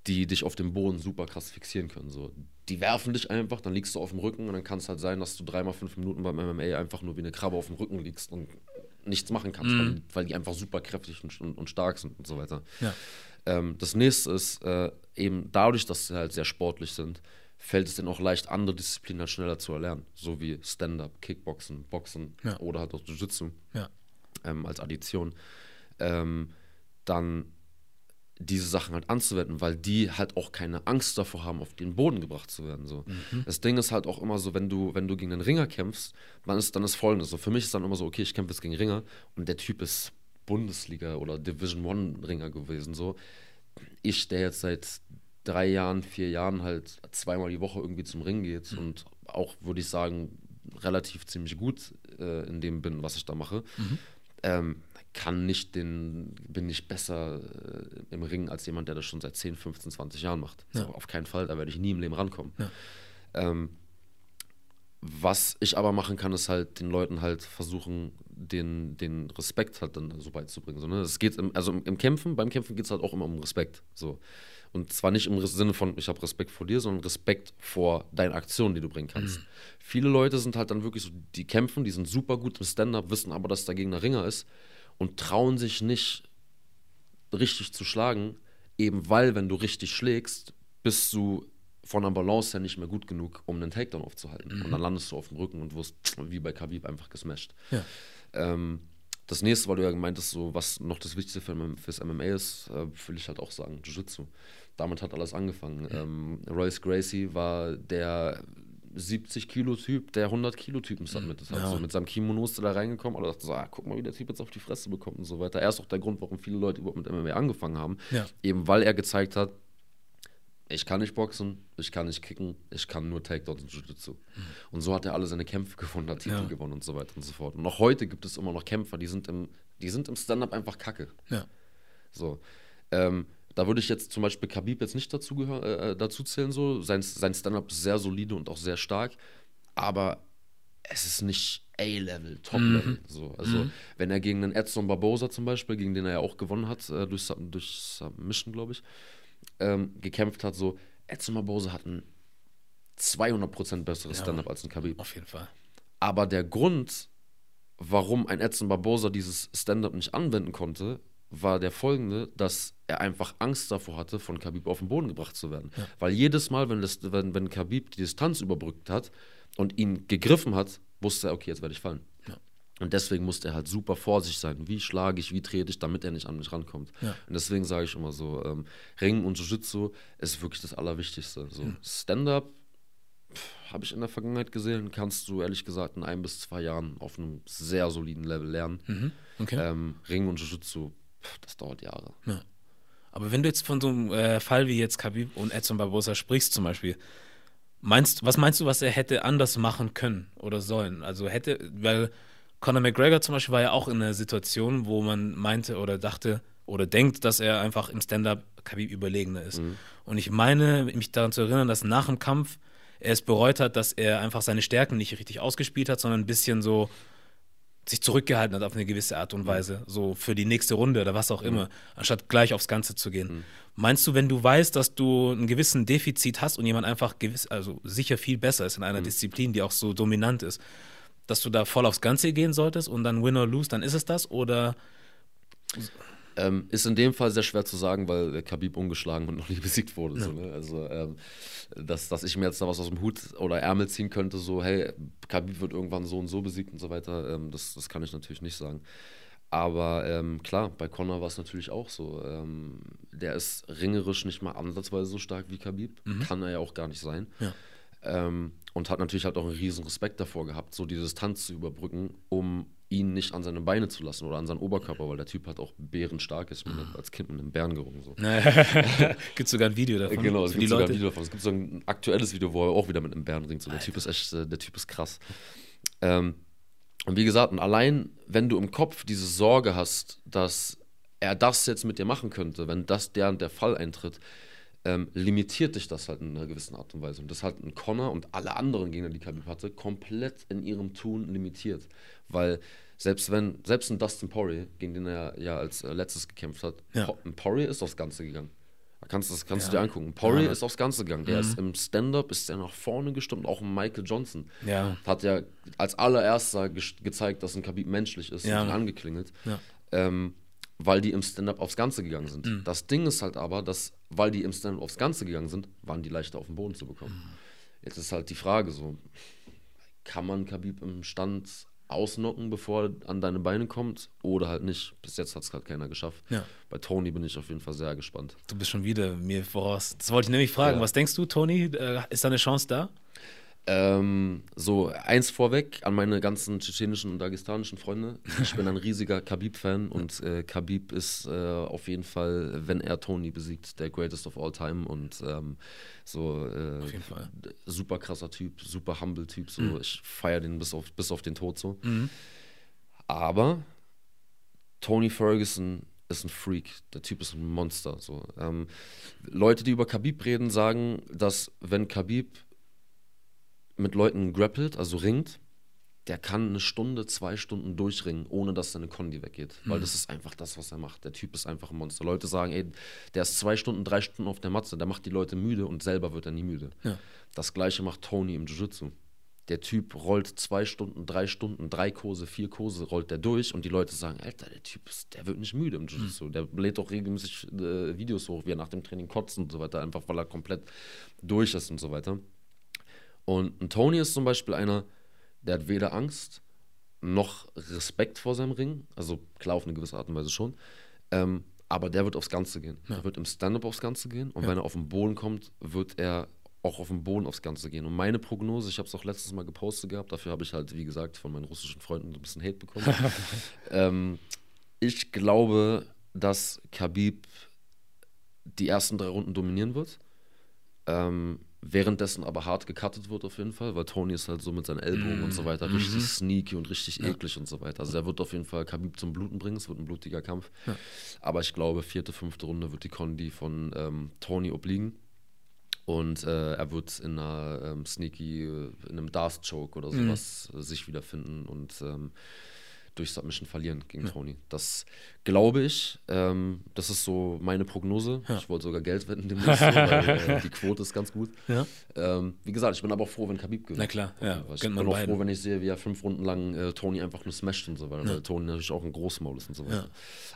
die dich auf dem Boden super krass fixieren können. So. Die werfen dich einfach, dann liegst du auf dem Rücken und dann kann es halt sein, dass du dreimal fünf Minuten beim MMA einfach nur wie eine Krabbe auf dem Rücken liegst und nichts machen kannst, weil, weil die einfach super kräftig und, und, und stark sind und so weiter. Ja. Ähm, das nächste ist äh, eben dadurch, dass sie halt sehr sportlich sind, fällt es denen auch leicht, andere Disziplinen halt schneller zu erlernen. So wie Stand-up, Kickboxen, Boxen Ja. oder halt auch Jiu-Jitsu Ja. ähm, als Addition, ähm, dann diese Sachen halt anzuwenden, weil die halt auch keine Angst davor haben, auf den Boden gebracht zu werden. So. Das Ding ist halt auch immer so, wenn du, wenn du gegen einen Ringer kämpfst, dann ist, dann ist folgendes. So, für mich ist dann immer so, okay, ich kämpfe jetzt gegen Ringer und der Typ ist Bundesliga oder Division One Ringer gewesen. So. Ich, der jetzt seit drei Jahren, vier Jahren halt zweimal die Woche irgendwie zum Ring geht und auch, würde ich sagen, relativ ziemlich gut äh, in dem bin, was ich da mache, ähm, kann nicht den, bin nicht besser äh, im Ring als jemand, der das schon seit 10, 15, 20 Jahren macht. Ja. Auf keinen Fall, da werde ich nie im Leben rankommen. Ja. Ähm, was ich aber machen kann, ist halt den Leuten halt versuchen, den, den Respekt halt dann so beizubringen. So, ne? Es geht im, also im, im Kämpfen, beim Kämpfen geht es halt auch immer um Respekt. So. Und zwar nicht im Sinne von, ich habe Respekt vor dir, sondern Respekt vor deinen Aktionen, die du bringen kannst. Viele Leute sind halt dann wirklich so, die kämpfen, die sind super gut im Stand-up, wissen aber, dass dagegen der Ringer ist und trauen sich nicht richtig zu schlagen, eben weil, wenn du richtig schlägst, bist du von der Balance her nicht mehr gut genug, um einen Takedown aufzuhalten. Und dann landest du auf dem Rücken und wirst [TSK] wie bei Khabib einfach gesmashed. Ja. Ähm, das nächste, weil du ja gemeint hast, so, was noch das Wichtigste für, fürs MMA ist, äh, will ich halt auch sagen, Jiu-Jitsu. Damit hat alles angefangen. Ähm, Royce Gracie war der 70-Kilo-Typ, der 100-Kilo-Typen submitted hat. Ja. So, mit seinem Kimono ist er da reingekommen, aber dachte so, ah, guck mal, wie der Typ jetzt auf die Fresse bekommt und so weiter. Er ist auch der Grund, warum viele Leute überhaupt mit MMA angefangen haben. Ja. Eben weil er gezeigt hat, ich kann nicht boxen, ich kann nicht kicken, ich kann nur Takedowns und Jiu-Jitsu. Und so hat er alle seine Kämpfe gewonnen, hat Titel Ja. gewonnen und so weiter und so fort. Und noch heute gibt es immer noch Kämpfer, die sind im, die sind im Stand-up einfach kacke. Ja. So. Ähm, da würde ich jetzt zum Beispiel Khabib jetzt nicht dazu, gehör, äh, dazu zählen. So. Sein, sein Stand-up ist sehr solide und auch sehr stark, aber es ist nicht A-Level, Top-Level. So. Also, wenn er gegen einen Edson Barbosa zum Beispiel, gegen den er ja auch gewonnen hat, äh, durch, durch Submission, glaube ich, ähm, gekämpft hat, so, Edson Barbosa hat ein 200% besseres Ja. Stand-up als ein Khabib. Auf jeden Fall. Aber der Grund, warum ein Edson Barbosa dieses Stand-up nicht anwenden konnte, war der folgende, dass er einfach Angst davor hatte, von Khabib auf den Boden gebracht zu werden. Weil jedes Mal, wenn, das, wenn, wenn Khabib die Distanz überbrückt hat und ihn gegriffen hat, wusste er, okay, jetzt werde ich fallen. Ja. Und deswegen musste er halt super vorsichtig sein. Wie schlage ich, wie trete ich, damit er nicht an mich rankommt. Ja. Und deswegen sage ich immer so, ähm, Ring und Jiu-Jitsu ist wirklich das Allerwichtigste. So, Stand-up habe ich in der Vergangenheit gesehen, kannst du ehrlich gesagt in ein bis zwei Jahren auf einem sehr soliden Level lernen. Mhm. Okay. Ähm, Ring und Jiu-Jitsu, das dauert Jahre. Aber wenn du jetzt von so einem äh, Fall wie jetzt Khabib und Edson Barbosa sprichst zum Beispiel, meinst, was meinst du, was er hätte anders machen können oder sollen? Also hätte, weil Conor McGregor zum Beispiel war ja auch in einer Situation, wo man meinte oder dachte oder denkt, dass er einfach im Stand-up Khabib überlegener ist. Und ich meine, mich daran zu erinnern, dass nach dem Kampf er es bereut hat, dass er einfach seine Stärken nicht richtig ausgespielt hat, sondern ein bisschen so sich zurückgehalten hat auf eine gewisse Art und Weise, so für die nächste Runde oder was auch immer, anstatt gleich aufs Ganze zu gehen. Meinst du, wenn du weißt, dass du einen gewissen Defizit hast und jemand einfach gewiss, also sicher viel besser ist in einer Disziplin, die auch so dominant ist, dass du da voll aufs Ganze gehen solltest und dann win or lose, dann ist es das oder Ähm, ist in dem Fall sehr schwer zu sagen, weil Khabib ungeschlagen und [LAUGHS] noch nie besiegt wurde. So, ne? Also, ähm, dass, dass ich mir jetzt da was aus dem Hut oder Ärmel ziehen könnte, so, hey, Khabib wird irgendwann so und so besiegt und so weiter, ähm, das, das kann ich natürlich nicht sagen. Aber ähm, klar, bei Conor war es natürlich auch so. Ähm, der ist ringerisch nicht mal ansatzweise so stark wie Khabib. Kann er ja auch gar nicht sein. Ja. Ähm, und hat natürlich halt auch einen riesen Respekt davor gehabt, so die Distanz zu überbrücken, um ihn nicht an seine Beine zu lassen oder an seinen Oberkörper, weil der Typ hat auch bärenstark ist. Ich bin als Kind mit einem Bären gerungen. So. [LAUGHS] Gibt sogar ein Video davon. Genau, es gibt sogar ein Leute. Video davon. Es gibt so ein aktuelles Video, wo er auch wieder mit einem Bären ringt. So, der Typ ist echt, äh, der Typ ist krass. Ähm, und wie gesagt, und allein, wenn du im Kopf diese Sorge hast, dass er das jetzt mit dir machen könnte, wenn das der und der Fall eintritt, ähm, limitiert dich das halt in einer gewissen Art und Weise. Und das hat ein Connor und alle anderen Gegner, die Khabib hatte, komplett in ihrem Tun limitiert. Weil selbst wenn, selbst ein Dustin Poirier, gegen den er ja als äh, letztes gekämpft hat, Ja. Po- ein Poirier ist aufs Ganze gegangen. Da kannst, du- das kannst du Ja. dir angucken. Poirier Ja. Mhm. ist aufs Ganze gegangen. Der ist im Stand-Up, ist der nach vorne gestimmt, auch ein Michael Johnson. Ja. Hat ja als allererster ge gezeigt, dass ein Khabib menschlich ist und angeklingelt. Ähm, weil die im Stand-Up aufs Ganze gegangen sind. Mhm. Das Ding ist halt aber, dass, weil die im Stand-Up aufs Ganze gegangen sind, waren die leichter auf den Boden zu bekommen. Mhm. Jetzt ist halt die Frage so, kann man Khabib im Stand ausnocken, bevor er an deine Beine kommt oder halt nicht? Bis jetzt hat es gerade keiner geschafft. Ja. Bei Tony bin ich auf jeden Fall sehr gespannt. Du bist schon wieder mir voraus. Das wollte ich nämlich fragen. Ja. Was denkst du, Tony? Äh, ist da eine Chance da? Ähm, so, eins vorweg an meine ganzen tschetschenischen und dagestanischen Freunde. Ich bin ein riesiger Khabib-Fan [LAUGHS] und äh, Khabib ist äh, auf jeden Fall, wenn er Tony besiegt, der greatest of all time und ähm, so äh. Mhm. super krasser Typ, super humble Typ. So, ich feiere den bis auf, bis auf den Tod so. Aber Tony Ferguson ist ein Freak. Der Typ ist ein Monster. So. Ähm, Leute, die über Khabib reden, sagen, dass wenn Khabib mit Leuten grappelt, also ringt, der kann eine Stunde, zwei Stunden durchringen, ohne dass seine Kondi weggeht. Weil das ist einfach das, was er macht. Der Typ ist einfach ein Monster. Leute sagen, ey, der ist zwei Stunden, drei Stunden auf der Matze, der macht die Leute müde und selber wird er nie müde. Ja. Das gleiche macht Tony im Jiu-Jitsu. Der Typ rollt zwei Stunden, drei Stunden, drei Kurse, vier Kurse, rollt der durch und die Leute sagen, Alter, der Typ ist, der wird nicht müde im Jiu-Jitsu. Der lädt auch regelmäßig äh, Videos hoch, wie er nach dem Training kotzt und so weiter, einfach weil er komplett durch ist und so weiter. Und ein Tony ist zum Beispiel einer, der hat weder Angst noch Respekt vor seinem Ring. Also klar, auf eine gewisse Art und Weise schon. Ähm, aber der wird aufs Ganze gehen. Er wird im Stand-up aufs Ganze gehen. Und wenn er auf den Boden kommt, wird er auch auf den Boden aufs Ganze gehen. Und meine Prognose, ich habe es auch letztes Mal gepostet gehabt, dafür habe ich halt, wie gesagt, von meinen russischen Freunden ein bisschen Hate bekommen. [LAUGHS] ähm, ich glaube, dass Khabib die ersten drei Runden dominieren wird. Ähm, währenddessen aber hart gecuttet wird auf jeden Fall, weil Tony ist halt so mit seinen Ellbogen und so weiter richtig sneaky und richtig eklig und so weiter. Also der wird auf jeden Fall Khabib zum Bluten bringen, es wird ein blutiger Kampf. Aber ich glaube, vierte, fünfte Runde wird die Condi von ähm, Tony obliegen. Und äh, er wird in einer ähm, sneaky, äh, in einem Darth Choke oder sowas äh, sich wiederfinden und ähm, durch Submission verlieren gegen Tony. Das glaube ich. Ähm, das ist so meine Prognose. Ich wollte sogar Geld wetten demnächst, so, weil äh, [LAUGHS] die Quote ist ganz gut. Ja. Ähm, wie gesagt, ich bin aber auch froh, wenn Khabib gewinnt. Na klar, ja, Ich bin auch beiden. froh, wenn ich sehe, wie er fünf Runden lang äh, Tony einfach nur smasht und so weiter, weil Tony natürlich auch ein Großmaul ist und so weiter.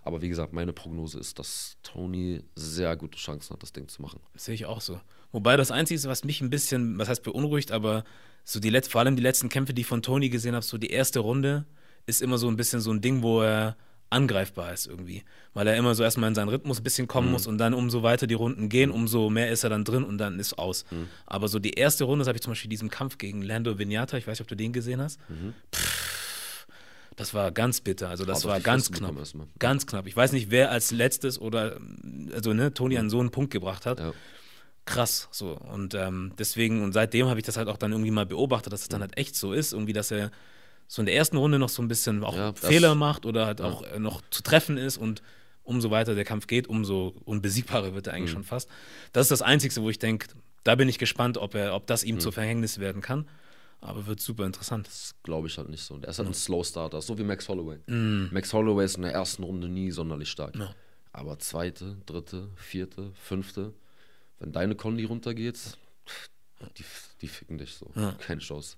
Aber wie gesagt, meine Prognose ist, dass Tony sehr gute Chancen hat, das Ding zu machen. Sehe ich auch so. Wobei das Einzige, was mich ein bisschen, was heißt beunruhigt, aber so die vor allem die letzten Kämpfe, die ich von Tony gesehen habe, so die erste Runde ist immer so ein bisschen so ein Ding, wo er angreifbar ist irgendwie. Weil er immer so erstmal in seinen Rhythmus ein bisschen kommen muss und dann umso weiter die Runden gehen, umso mehr ist er dann drin und dann ist aus. Aber so die erste Runde, das habe ich zum Beispiel diesen Kampf gegen Lando Vignata, ich weiß nicht, ob du den gesehen hast. Pff, das war ganz bitter. Also das auf war ganz knapp. Ganz knapp. Ich weiß nicht, wer als letztes oder also ne, Tony an so einen Punkt gebracht hat Ja. krass so und ähm, deswegen und seitdem habe ich das halt auch dann irgendwie mal beobachtet, dass es dann halt echt so ist, irgendwie, dass er so in der ersten Runde noch so ein bisschen auch Ja, Fehler macht oder halt auch äh, noch zu treffen ist und umso weiter der Kampf geht, umso unbesiegbarer wird er eigentlich schon fast. Das ist das Einzige, wo ich denke, da bin ich gespannt, ob er, ob das ihm zu Verhängnis werden kann. Aber wird super interessant. Das glaube ich halt nicht so. Der ist halt ein Slow Starter, so wie Max Holloway. Max Holloway ist in der ersten Runde nie sonderlich stark. Ja. Aber zweite, dritte, vierte, fünfte, wenn deine Kondi runtergeht, die, die ficken dich so. Keine Chance.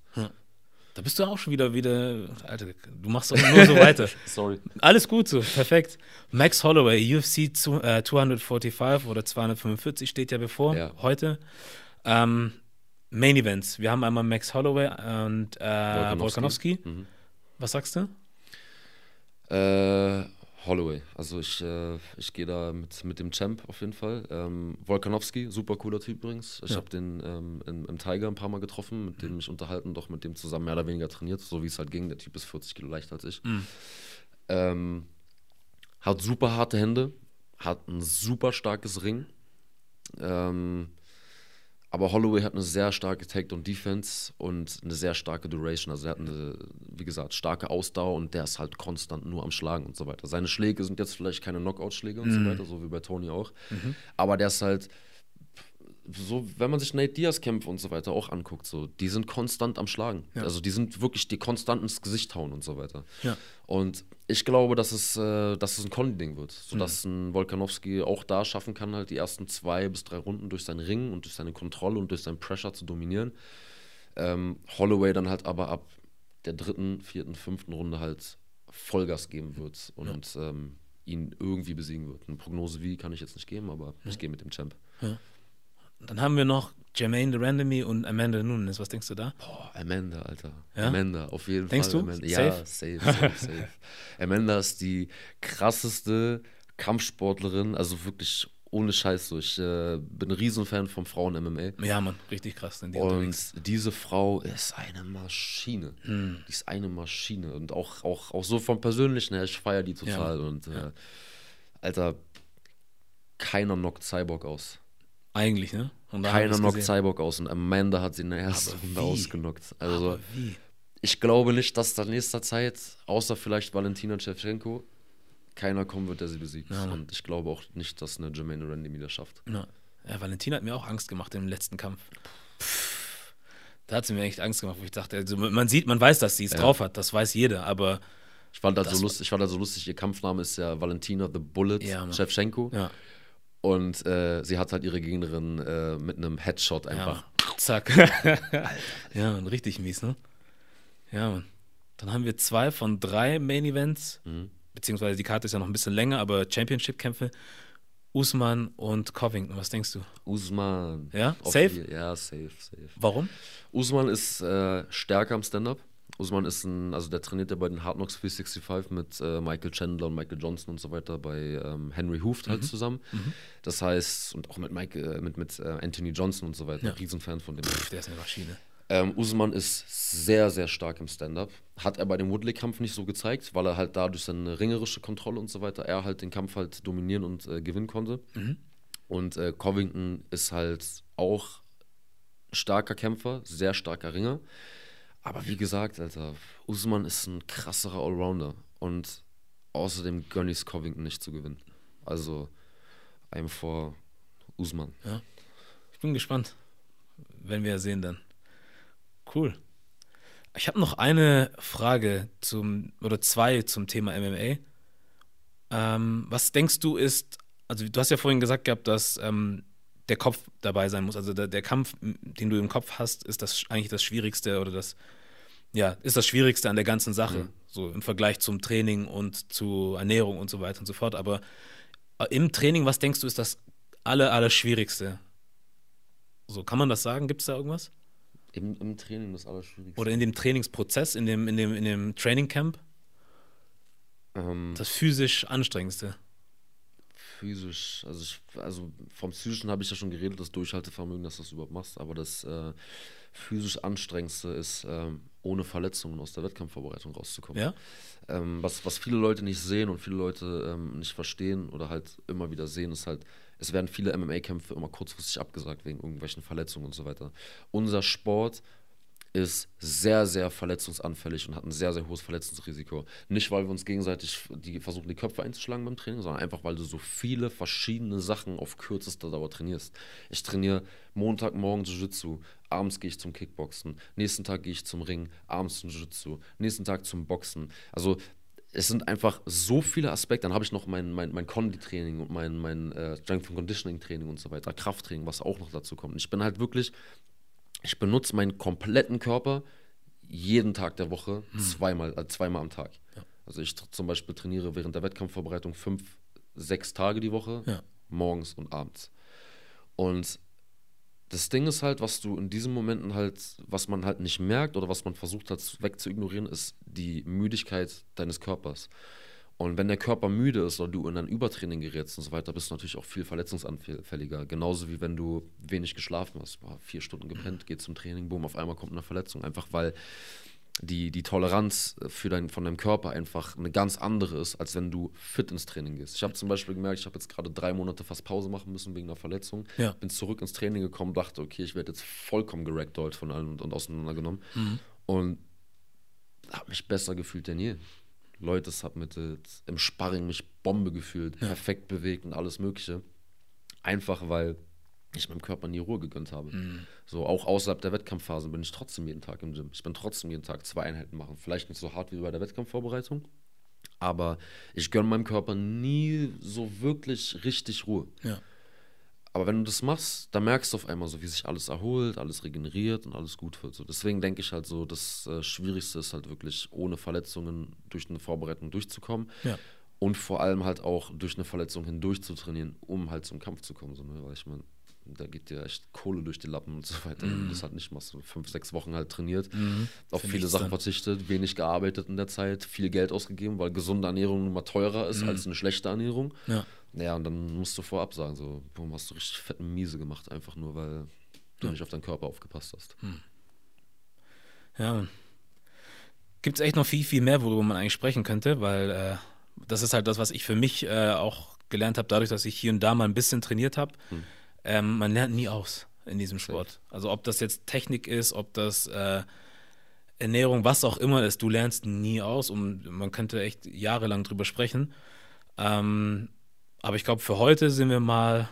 Da bist du auch schon wieder, wieder, Alter, du machst doch nur so [LAUGHS] weiter. Sorry. Alles gut so, perfekt. Max Holloway, UFC zu, äh, 245 oder 245 steht ja bevor, Ja. heute. Ähm, Main Events. Wir haben einmal Max Holloway und äh. Volkanovski. Mhm. Was sagst du? Äh, Holloway. Also ich, äh, ich gehe da mit, mit dem Champ auf jeden Fall. Ähm, Volkanowski, super cooler Typ übrigens. Ich Ja. habe den ähm, im, im Tiger ein paar Mal getroffen, mit dem mich unterhalten, doch mit dem zusammen mehr oder weniger trainiert, so wie es halt ging. Der Typ ist 40 Kilo leichter als ich. Mhm. Ähm, hat super harte Hände, hat ein super starkes Ring. Ähm, aber Holloway hat eine sehr starke Takedown-Defense und eine sehr starke Duration. Also er hat eine, wie gesagt, starke Ausdauer und der ist halt konstant nur am Schlagen und so weiter. Seine Schläge sind jetzt vielleicht keine Knockout-Schläge und so weiter, so wie bei Tony auch. Aber der ist halt so, wenn man sich Nate Diaz Kämpfe und so weiter auch anguckt, so, die sind konstant am Schlagen. Ja. Also die sind wirklich die konstant ins Gesicht hauen und so weiter. Ja. Und ich glaube, dass es, äh, dass es ein Conny-Ding wird, sodass ein Volkanowski auch da schaffen kann, halt die ersten zwei bis drei Runden durch seinen Ring und durch seine Kontrolle und durch seinen Pressure zu dominieren. Ähm, Holloway dann halt aber ab der dritten, vierten, fünften Runde halt Vollgas geben wird und ähm, ihn irgendwie besiegen wird. Eine Prognose wie kann ich jetzt nicht geben, aber ich gehe mit dem Champ. Dann haben wir noch Jermaine de Randomie und Amanda Nunes. Was denkst du da? Boah, Amanda, Alter. Ja? Amanda, auf jeden Denkst Fall. du? Amanda. Safe? Ja, safe, safe, [LAUGHS] safe. Amanda ist die krasseste Kampfsportlerin, also wirklich ohne Scheiß. So. Ich äh, bin ein Riesenfan vom Frauen-MMA. Ja, Mann, richtig krass. Sind die unterwegs. Und diese Frau ist eine Maschine. Hm. Die ist eine Maschine. Und auch, auch, auch so vom Persönlichen her, ich feiere die total. Und äh, Alter, keiner knockt Cyborg aus. Eigentlich, ne? Keiner knockt. Cyborg aus. Und Amanda hat sie in der ersten Runde ausgenockt. Also, ich glaube nicht, dass da in nächster Zeit, außer vielleicht Valentina Shevchenko, keiner kommen wird, der sie besiegt. Ja, und ich glaube auch nicht, dass eine Jermaine Randy wieder schafft. Ja. ja, Valentina hat mir auch Angst gemacht im letzten Kampf. Da hat sie mir echt Angst gemacht, wo ich dachte, also man sieht, man weiß, dass sie es Ja. drauf hat, das weiß jeder, aber Ich fand, das Das so lustig, ich fand das so lustig, ihr Kampfname ist ja Valentina the Bullet Ja. Shevchenko. ja, Und äh, sie hat halt ihre Gegnerin äh, mit einem Headshot ja einfach. Mann. zack. [LAUGHS] ja, Mann, richtig mies, ne? Ja, Mann. Dann haben wir zwei von drei Main Events, Mhm. beziehungsweise die Karte ist ja noch ein bisschen länger, aber Championship-Kämpfe. Usman und Covington, was denkst du? Usman. Ja? Safe? Ja, safe, safe. Warum? Usman ist äh, stärker am Stand-Up. Usman ist ein, also der trainiert ja bei den Hard Knocks 365 mit äh, Michael Chandler und Michael Johnson und so weiter bei ähm, Henry Hooft Mhm. halt zusammen. Das heißt, und auch mit Mike, äh, mit, mit äh, Anthony Johnson und so weiter. Ja. Riesenfan von dem. Pff, der ist eine Maschine. Ähm, Usman ist sehr, sehr stark im Stand-Up. Hat er bei dem Woodley-Kampf nicht so gezeigt, weil er halt dadurch seine ringerische Kontrolle und so weiter, er halt den Kampf halt dominieren und äh, gewinnen konnte. Und äh, Covington ist halt auch starker Kämpfer, sehr starker Ringer. Aber wie gesagt, Alter, Usman ist ein krasserer Allrounder. Und außerdem gönne ich es Covington nicht zu gewinnen. Also, I'm for Usman. Ich bin gespannt, wenn wir sehen dann. Cool. Ich habe noch eine Frage zum, oder zwei zum Thema MMA. Ähm, was denkst du ist, also du hast ja vorhin gesagt gehabt, dass ähm, der Kopf dabei sein muss. Also der, der Kampf, den du im Kopf hast, ist das eigentlich das Schwierigste oder das, ja, ist das Schwierigste an der ganzen Sache. So im Vergleich zum Training und zu Ernährung und so weiter und so fort. Aber äh, im Training, was denkst du, ist das aller, aller Schwierigste? So, kann man das sagen? Gibt es da irgendwas? Im, Im Training das Allerschwierigste. Oder in dem Trainingsprozess, in dem, in dem, in dem Training Camp? Ähm, Das physisch anstrengendste. Physisch, also ich, also vom psychischen habe ich ja schon geredet, das Durchhaltevermögen, dass du das überhaupt machst, aber das äh, physisch anstrengendste ist, ähm, ohne Verletzungen aus der Wettkampfvorbereitung rauszukommen. Ja? Ähm, was, was viele Leute nicht sehen und viele Leute ähm, nicht verstehen oder halt immer wieder sehen, ist halt, es werden viele MMA-Kämpfe immer kurzfristig abgesagt wegen irgendwelchen Verletzungen und so weiter. Unser Sport ist sehr, sehr verletzungsanfällig und hat ein sehr, sehr hohes Verletzungsrisiko. Nicht, weil wir uns gegenseitig die, versuchen, die Köpfe einzuschlagen beim Training, sondern einfach, weil du so viele verschiedene Sachen auf kürzester Dauer trainierst. Ich trainiere Montagmorgen Jiu-Jitsu, abends gehe ich zum Kickboxen, nächsten Tag gehe ich zum Ring, abends zum Jiu-Jitsu, nächsten Tag zum Boxen. Also es sind einfach so viele Aspekte. Dann habe ich noch mein, mein, mein Condi-Training und mein, mein äh, Strength and Conditioning-Training und so weiter, Krafttraining, was auch noch dazu kommt. Ich bin halt wirklich, ich benutze meinen kompletten Körper jeden Tag der Woche zweimal, äh, zweimal am Tag. Also ich zum Beispiel trainiere während der Wettkampfvorbereitung fünf, sechs Tage die Woche, Ja. morgens und abends. Und das Ding ist halt, was du in diesen Momenten halt, was man halt nicht merkt oder was man versucht hat wegzuignorieren, ist die Müdigkeit deines Körpers. Und wenn der Körper müde ist oder du in ein Übertraining gerätst und so weiter, bist du natürlich auch viel verletzungsanfälliger. Genauso wie wenn du wenig geschlafen hast. Boah, vier Stunden gepennt, geht zum Training, boom, auf einmal kommt eine Verletzung. Einfach weil die, die Toleranz für dein, von deinem Körper einfach eine ganz andere ist, als wenn du fit ins Training gehst. Ich habe zum Beispiel gemerkt, ich habe jetzt gerade drei Monate fast Pause machen müssen wegen einer Verletzung. Ja. Bin zurück ins Training gekommen, dachte, okay, ich werde jetzt vollkommen geragdollt von allen und, und auseinandergenommen. Und habe mich besser gefühlt denn je. Leute, es hat mit äh, im Sparring mich Bombe gefühlt, perfekt bewegt und alles Mögliche. Einfach weil ich meinem Körper nie Ruhe gegönnt habe. So auch außerhalb der Wettkampfphase bin ich trotzdem jeden Tag im Gym. Ich bin trotzdem jeden Tag zwei Einheiten machen. Vielleicht nicht so hart wie bei der Wettkampfvorbereitung, aber ich gönne meinem Körper nie so wirklich richtig Ruhe. Ja. Aber wenn du das machst, dann merkst du auf einmal so, wie sich alles erholt, alles regeneriert und alles gut wird. So, deswegen denke ich halt so, das äh, Schwierigste ist halt wirklich ohne Verletzungen durch eine Vorbereitung durchzukommen. Ja. Und vor allem halt auch durch eine Verletzung hindurch zu trainieren, um halt zum Kampf zu kommen. So, ne? Weil ich meine, da geht dir echt Kohle durch die Lappen und so weiter. Wenn du das halt nicht machst, so fünf, sechs Wochen halt trainiert, auf Für viele Sachen dann. verzichtet, wenig gearbeitet in der Zeit, viel Geld ausgegeben, weil gesunde Ernährung immer teurer ist als eine schlechte Ernährung. Ja. Ja, und dann musst du vorab sagen, so, boom, hast du richtig fette Miese gemacht, einfach nur, weil du nicht auf deinen Körper aufgepasst hast. Ja. Gibt es echt noch viel, viel mehr, worüber man eigentlich sprechen könnte, weil äh, das ist halt das, was ich für mich äh, auch gelernt habe, dadurch, dass ich hier und da mal ein bisschen trainiert habe. Ähm, man lernt nie aus in diesem Sport. Also ob das jetzt Technik ist, ob das äh, Ernährung, was auch immer ist, du lernst nie aus und man könnte echt jahrelang drüber sprechen. Ähm, aber ich glaube, für heute sind wir mal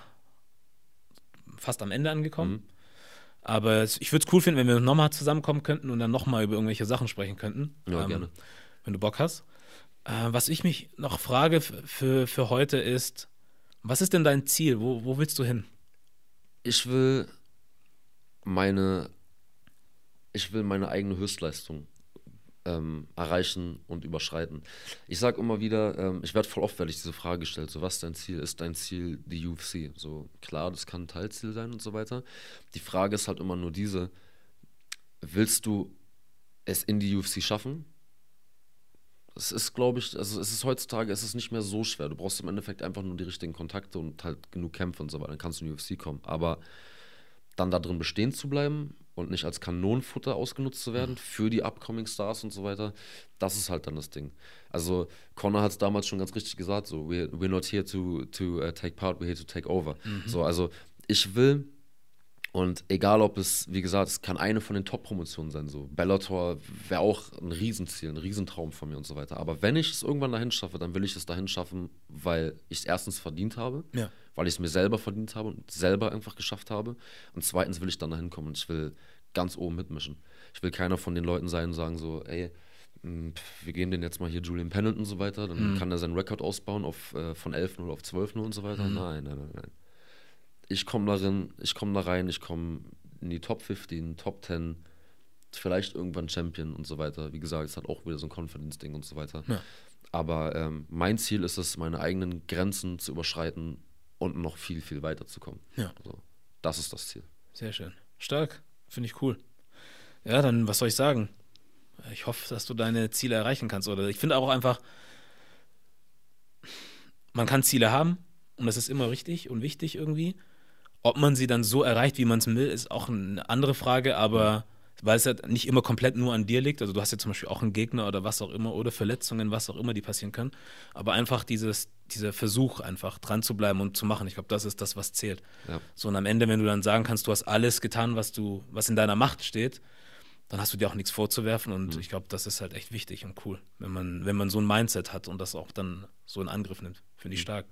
fast am Ende angekommen. Aber es, ich würde es cool finden, wenn wir nochmal zusammenkommen könnten und dann nochmal über irgendwelche Sachen sprechen könnten. Ja, ähm, gerne. Wenn du Bock hast. Äh, was ich mich noch frage für, für heute ist, was ist denn dein Ziel? Wo, wo willst du hin? Ich will meine, ich will meine eigene Höchstleistung ähm, erreichen und überschreiten. Ich sage immer wieder, ähm, ich werde voll oft, werde ich diese Frage gestellt, so was dein Ziel? Ist dein Ziel die UFC? So klar, das kann ein Teilziel sein und so weiter. Die Frage ist halt immer nur diese, willst du es in die UFC schaffen? Es ist, glaube ich, also es ist heutzutage, es ist nicht mehr so schwer. Du brauchst im Endeffekt einfach nur die richtigen Kontakte und halt genug Kämpfe und so weiter. Dann kannst du in die UFC kommen. Aber dann da drin bestehen zu bleiben und nicht als Kanonenfutter ausgenutzt zu werden für die upcoming Stars und so weiter, das ist halt dann das Ding. Also Connor hat es damals schon ganz richtig gesagt, so we're, we're not here to, to uh, take part, we're here to take over. So, also ich will und egal ob es, wie gesagt, es kann eine von den Top-Promotionen sein, so Bellator wäre auch ein Riesenziel, ein Riesentraum von mir und so weiter. Aber wenn ich es irgendwann dahin schaffe, dann will ich es dahin schaffen, weil ich es erstens verdient habe, Ja. Weil ich es mir selber verdient habe und selber einfach geschafft habe. Und zweitens will ich dann dahin kommen und ich will ganz oben mitmischen. Ich will keiner von den Leuten sein und sagen so, ey, pf, wir gehen den jetzt mal hier Julian Pennant und so weiter, dann kann er seinen Rekord ausbauen auf, äh, von 11 oder auf 12 und so weiter. Nein, nein, nein, nein ich komme darin, ich komme da rein, ich komme in die Top 15, Top 10, vielleicht irgendwann Champion und so weiter. Wie gesagt, es hat auch wieder so ein Confidence-Ding und so weiter. Ja. Aber ähm, mein Ziel ist es, meine eigenen Grenzen zu überschreiten und noch viel, viel weiter zu kommen. Ja. Also, das ist das Ziel. Sehr schön. Stark. Finde ich cool. Ja, dann, was soll ich sagen? Ich hoffe, dass du deine Ziele erreichen kannst. Oder ich finde auch einfach, man kann Ziele haben und das ist immer richtig und wichtig irgendwie. Ob man sie dann so erreicht, wie man es will, ist auch eine andere Frage, aber weil es ja nicht immer komplett nur an dir liegt. Also du hast ja zum Beispiel auch einen Gegner oder was auch immer oder Verletzungen, was auch immer, die passieren können. Aber einfach dieses, dieser Versuch, einfach dran zu bleiben und zu machen. Ich glaube, das ist das, was zählt. Ja. So, und am Ende, wenn du dann sagen kannst, du hast alles getan, was du, was in deiner Macht steht, dann hast du dir auch nichts vorzuwerfen. Und ich glaube, das ist halt echt wichtig und cool, wenn man, wenn man so ein Mindset hat und das auch dann so in Angriff nimmt. Finde ich stark.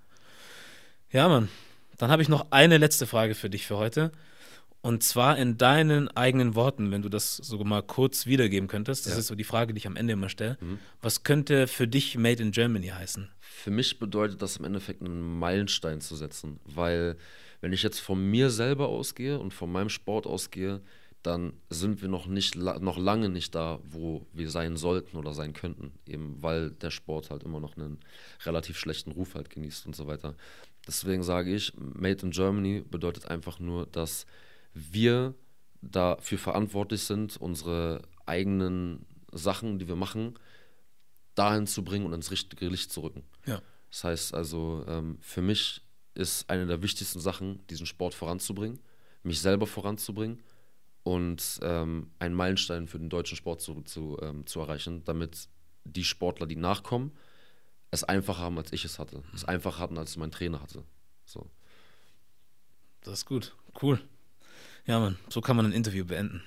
Ja, Mann. Dann habe ich noch eine letzte Frage für dich für heute. Und zwar in deinen eigenen Worten, wenn du das so mal kurz wiedergeben könntest. Das Ja. ist so die Frage, die ich am Ende immer stelle. Was könnte für dich Made in Germany heißen? Für mich bedeutet das im Endeffekt einen Meilenstein zu setzen, weil wenn ich jetzt von mir selber ausgehe und von meinem Sport ausgehe, dann sind wir noch nicht noch lange nicht da, wo wir sein sollten oder sein könnten, eben weil der Sport halt immer noch einen relativ schlechten Ruf halt genießt und so weiter. Deswegen sage ich, Made in Germany bedeutet einfach nur, dass wir dafür verantwortlich sind, unsere eigenen Sachen, die wir machen, dahin zu bringen und ins richtige Licht zu rücken. Ja. Das heißt also, ähm, für mich ist eine der wichtigsten Sachen, diesen Sport voranzubringen, mich selber voranzubringen und ähm, einen Meilenstein für den deutschen Sport zu, zu, ähm, zu erreichen, damit die Sportler, die nachkommen, es einfacher haben, als ich es hatte. Es einfacher hatten, als mein Trainer hatte. So. Das ist gut. Cool. Ja, Mann, so kann man ein Interview beenden.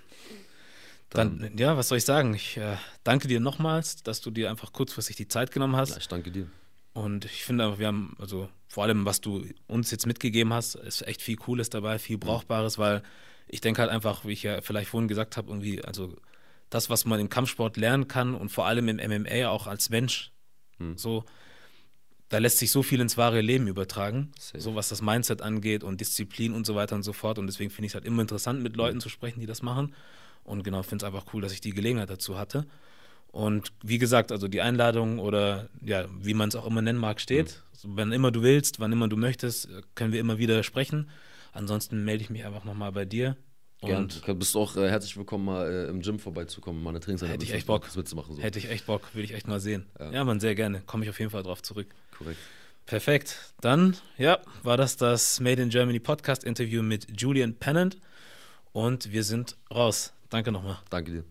Dann, ja, was soll ich sagen? Ich äh, danke dir nochmals, dass du dir einfach kurzfristig die Zeit genommen hast. Ja, ich danke dir. Und ich finde einfach, wir haben, also vor allem, was du uns jetzt mitgegeben hast, ist echt viel Cooles dabei, viel Brauchbares, weil ich denke halt einfach, wie ich ja vielleicht vorhin gesagt habe, irgendwie, also das, was man im Kampfsport lernen kann und vor allem im MMA auch als Mensch, hm. so, da lässt sich so viel ins wahre Leben übertragen, Safe. so was das Mindset angeht und Disziplin und so weiter und so fort. Und deswegen finde ich es halt immer interessant, mit Leuten mhm. zu sprechen, die das machen. Und genau, finde es einfach cool, dass ich die Gelegenheit dazu hatte. Und wie gesagt, also die Einladung oder ja, wie man es auch immer nennen mag, steht. Mhm. Wann immer du willst, wann immer du möchtest, können wir immer wieder sprechen. Ansonsten melde ich mich einfach nochmal bei dir. Und Gern. bist auch äh, herzlich willkommen, mal äh, im Gym vorbeizukommen, mal eine Trainingseinheit Hätte ich echt Bock. mitzumachen. So. Hätte ich echt Bock, würde ich echt mal sehen. Ja, ja man, sehr gerne. Komme ich auf jeden Fall drauf zurück. Korrekt. Perfekt. Dann, ja, war das das Made in Germany Podcast Interview mit Julian Pennant. Und wir sind raus. Danke nochmal. Danke dir.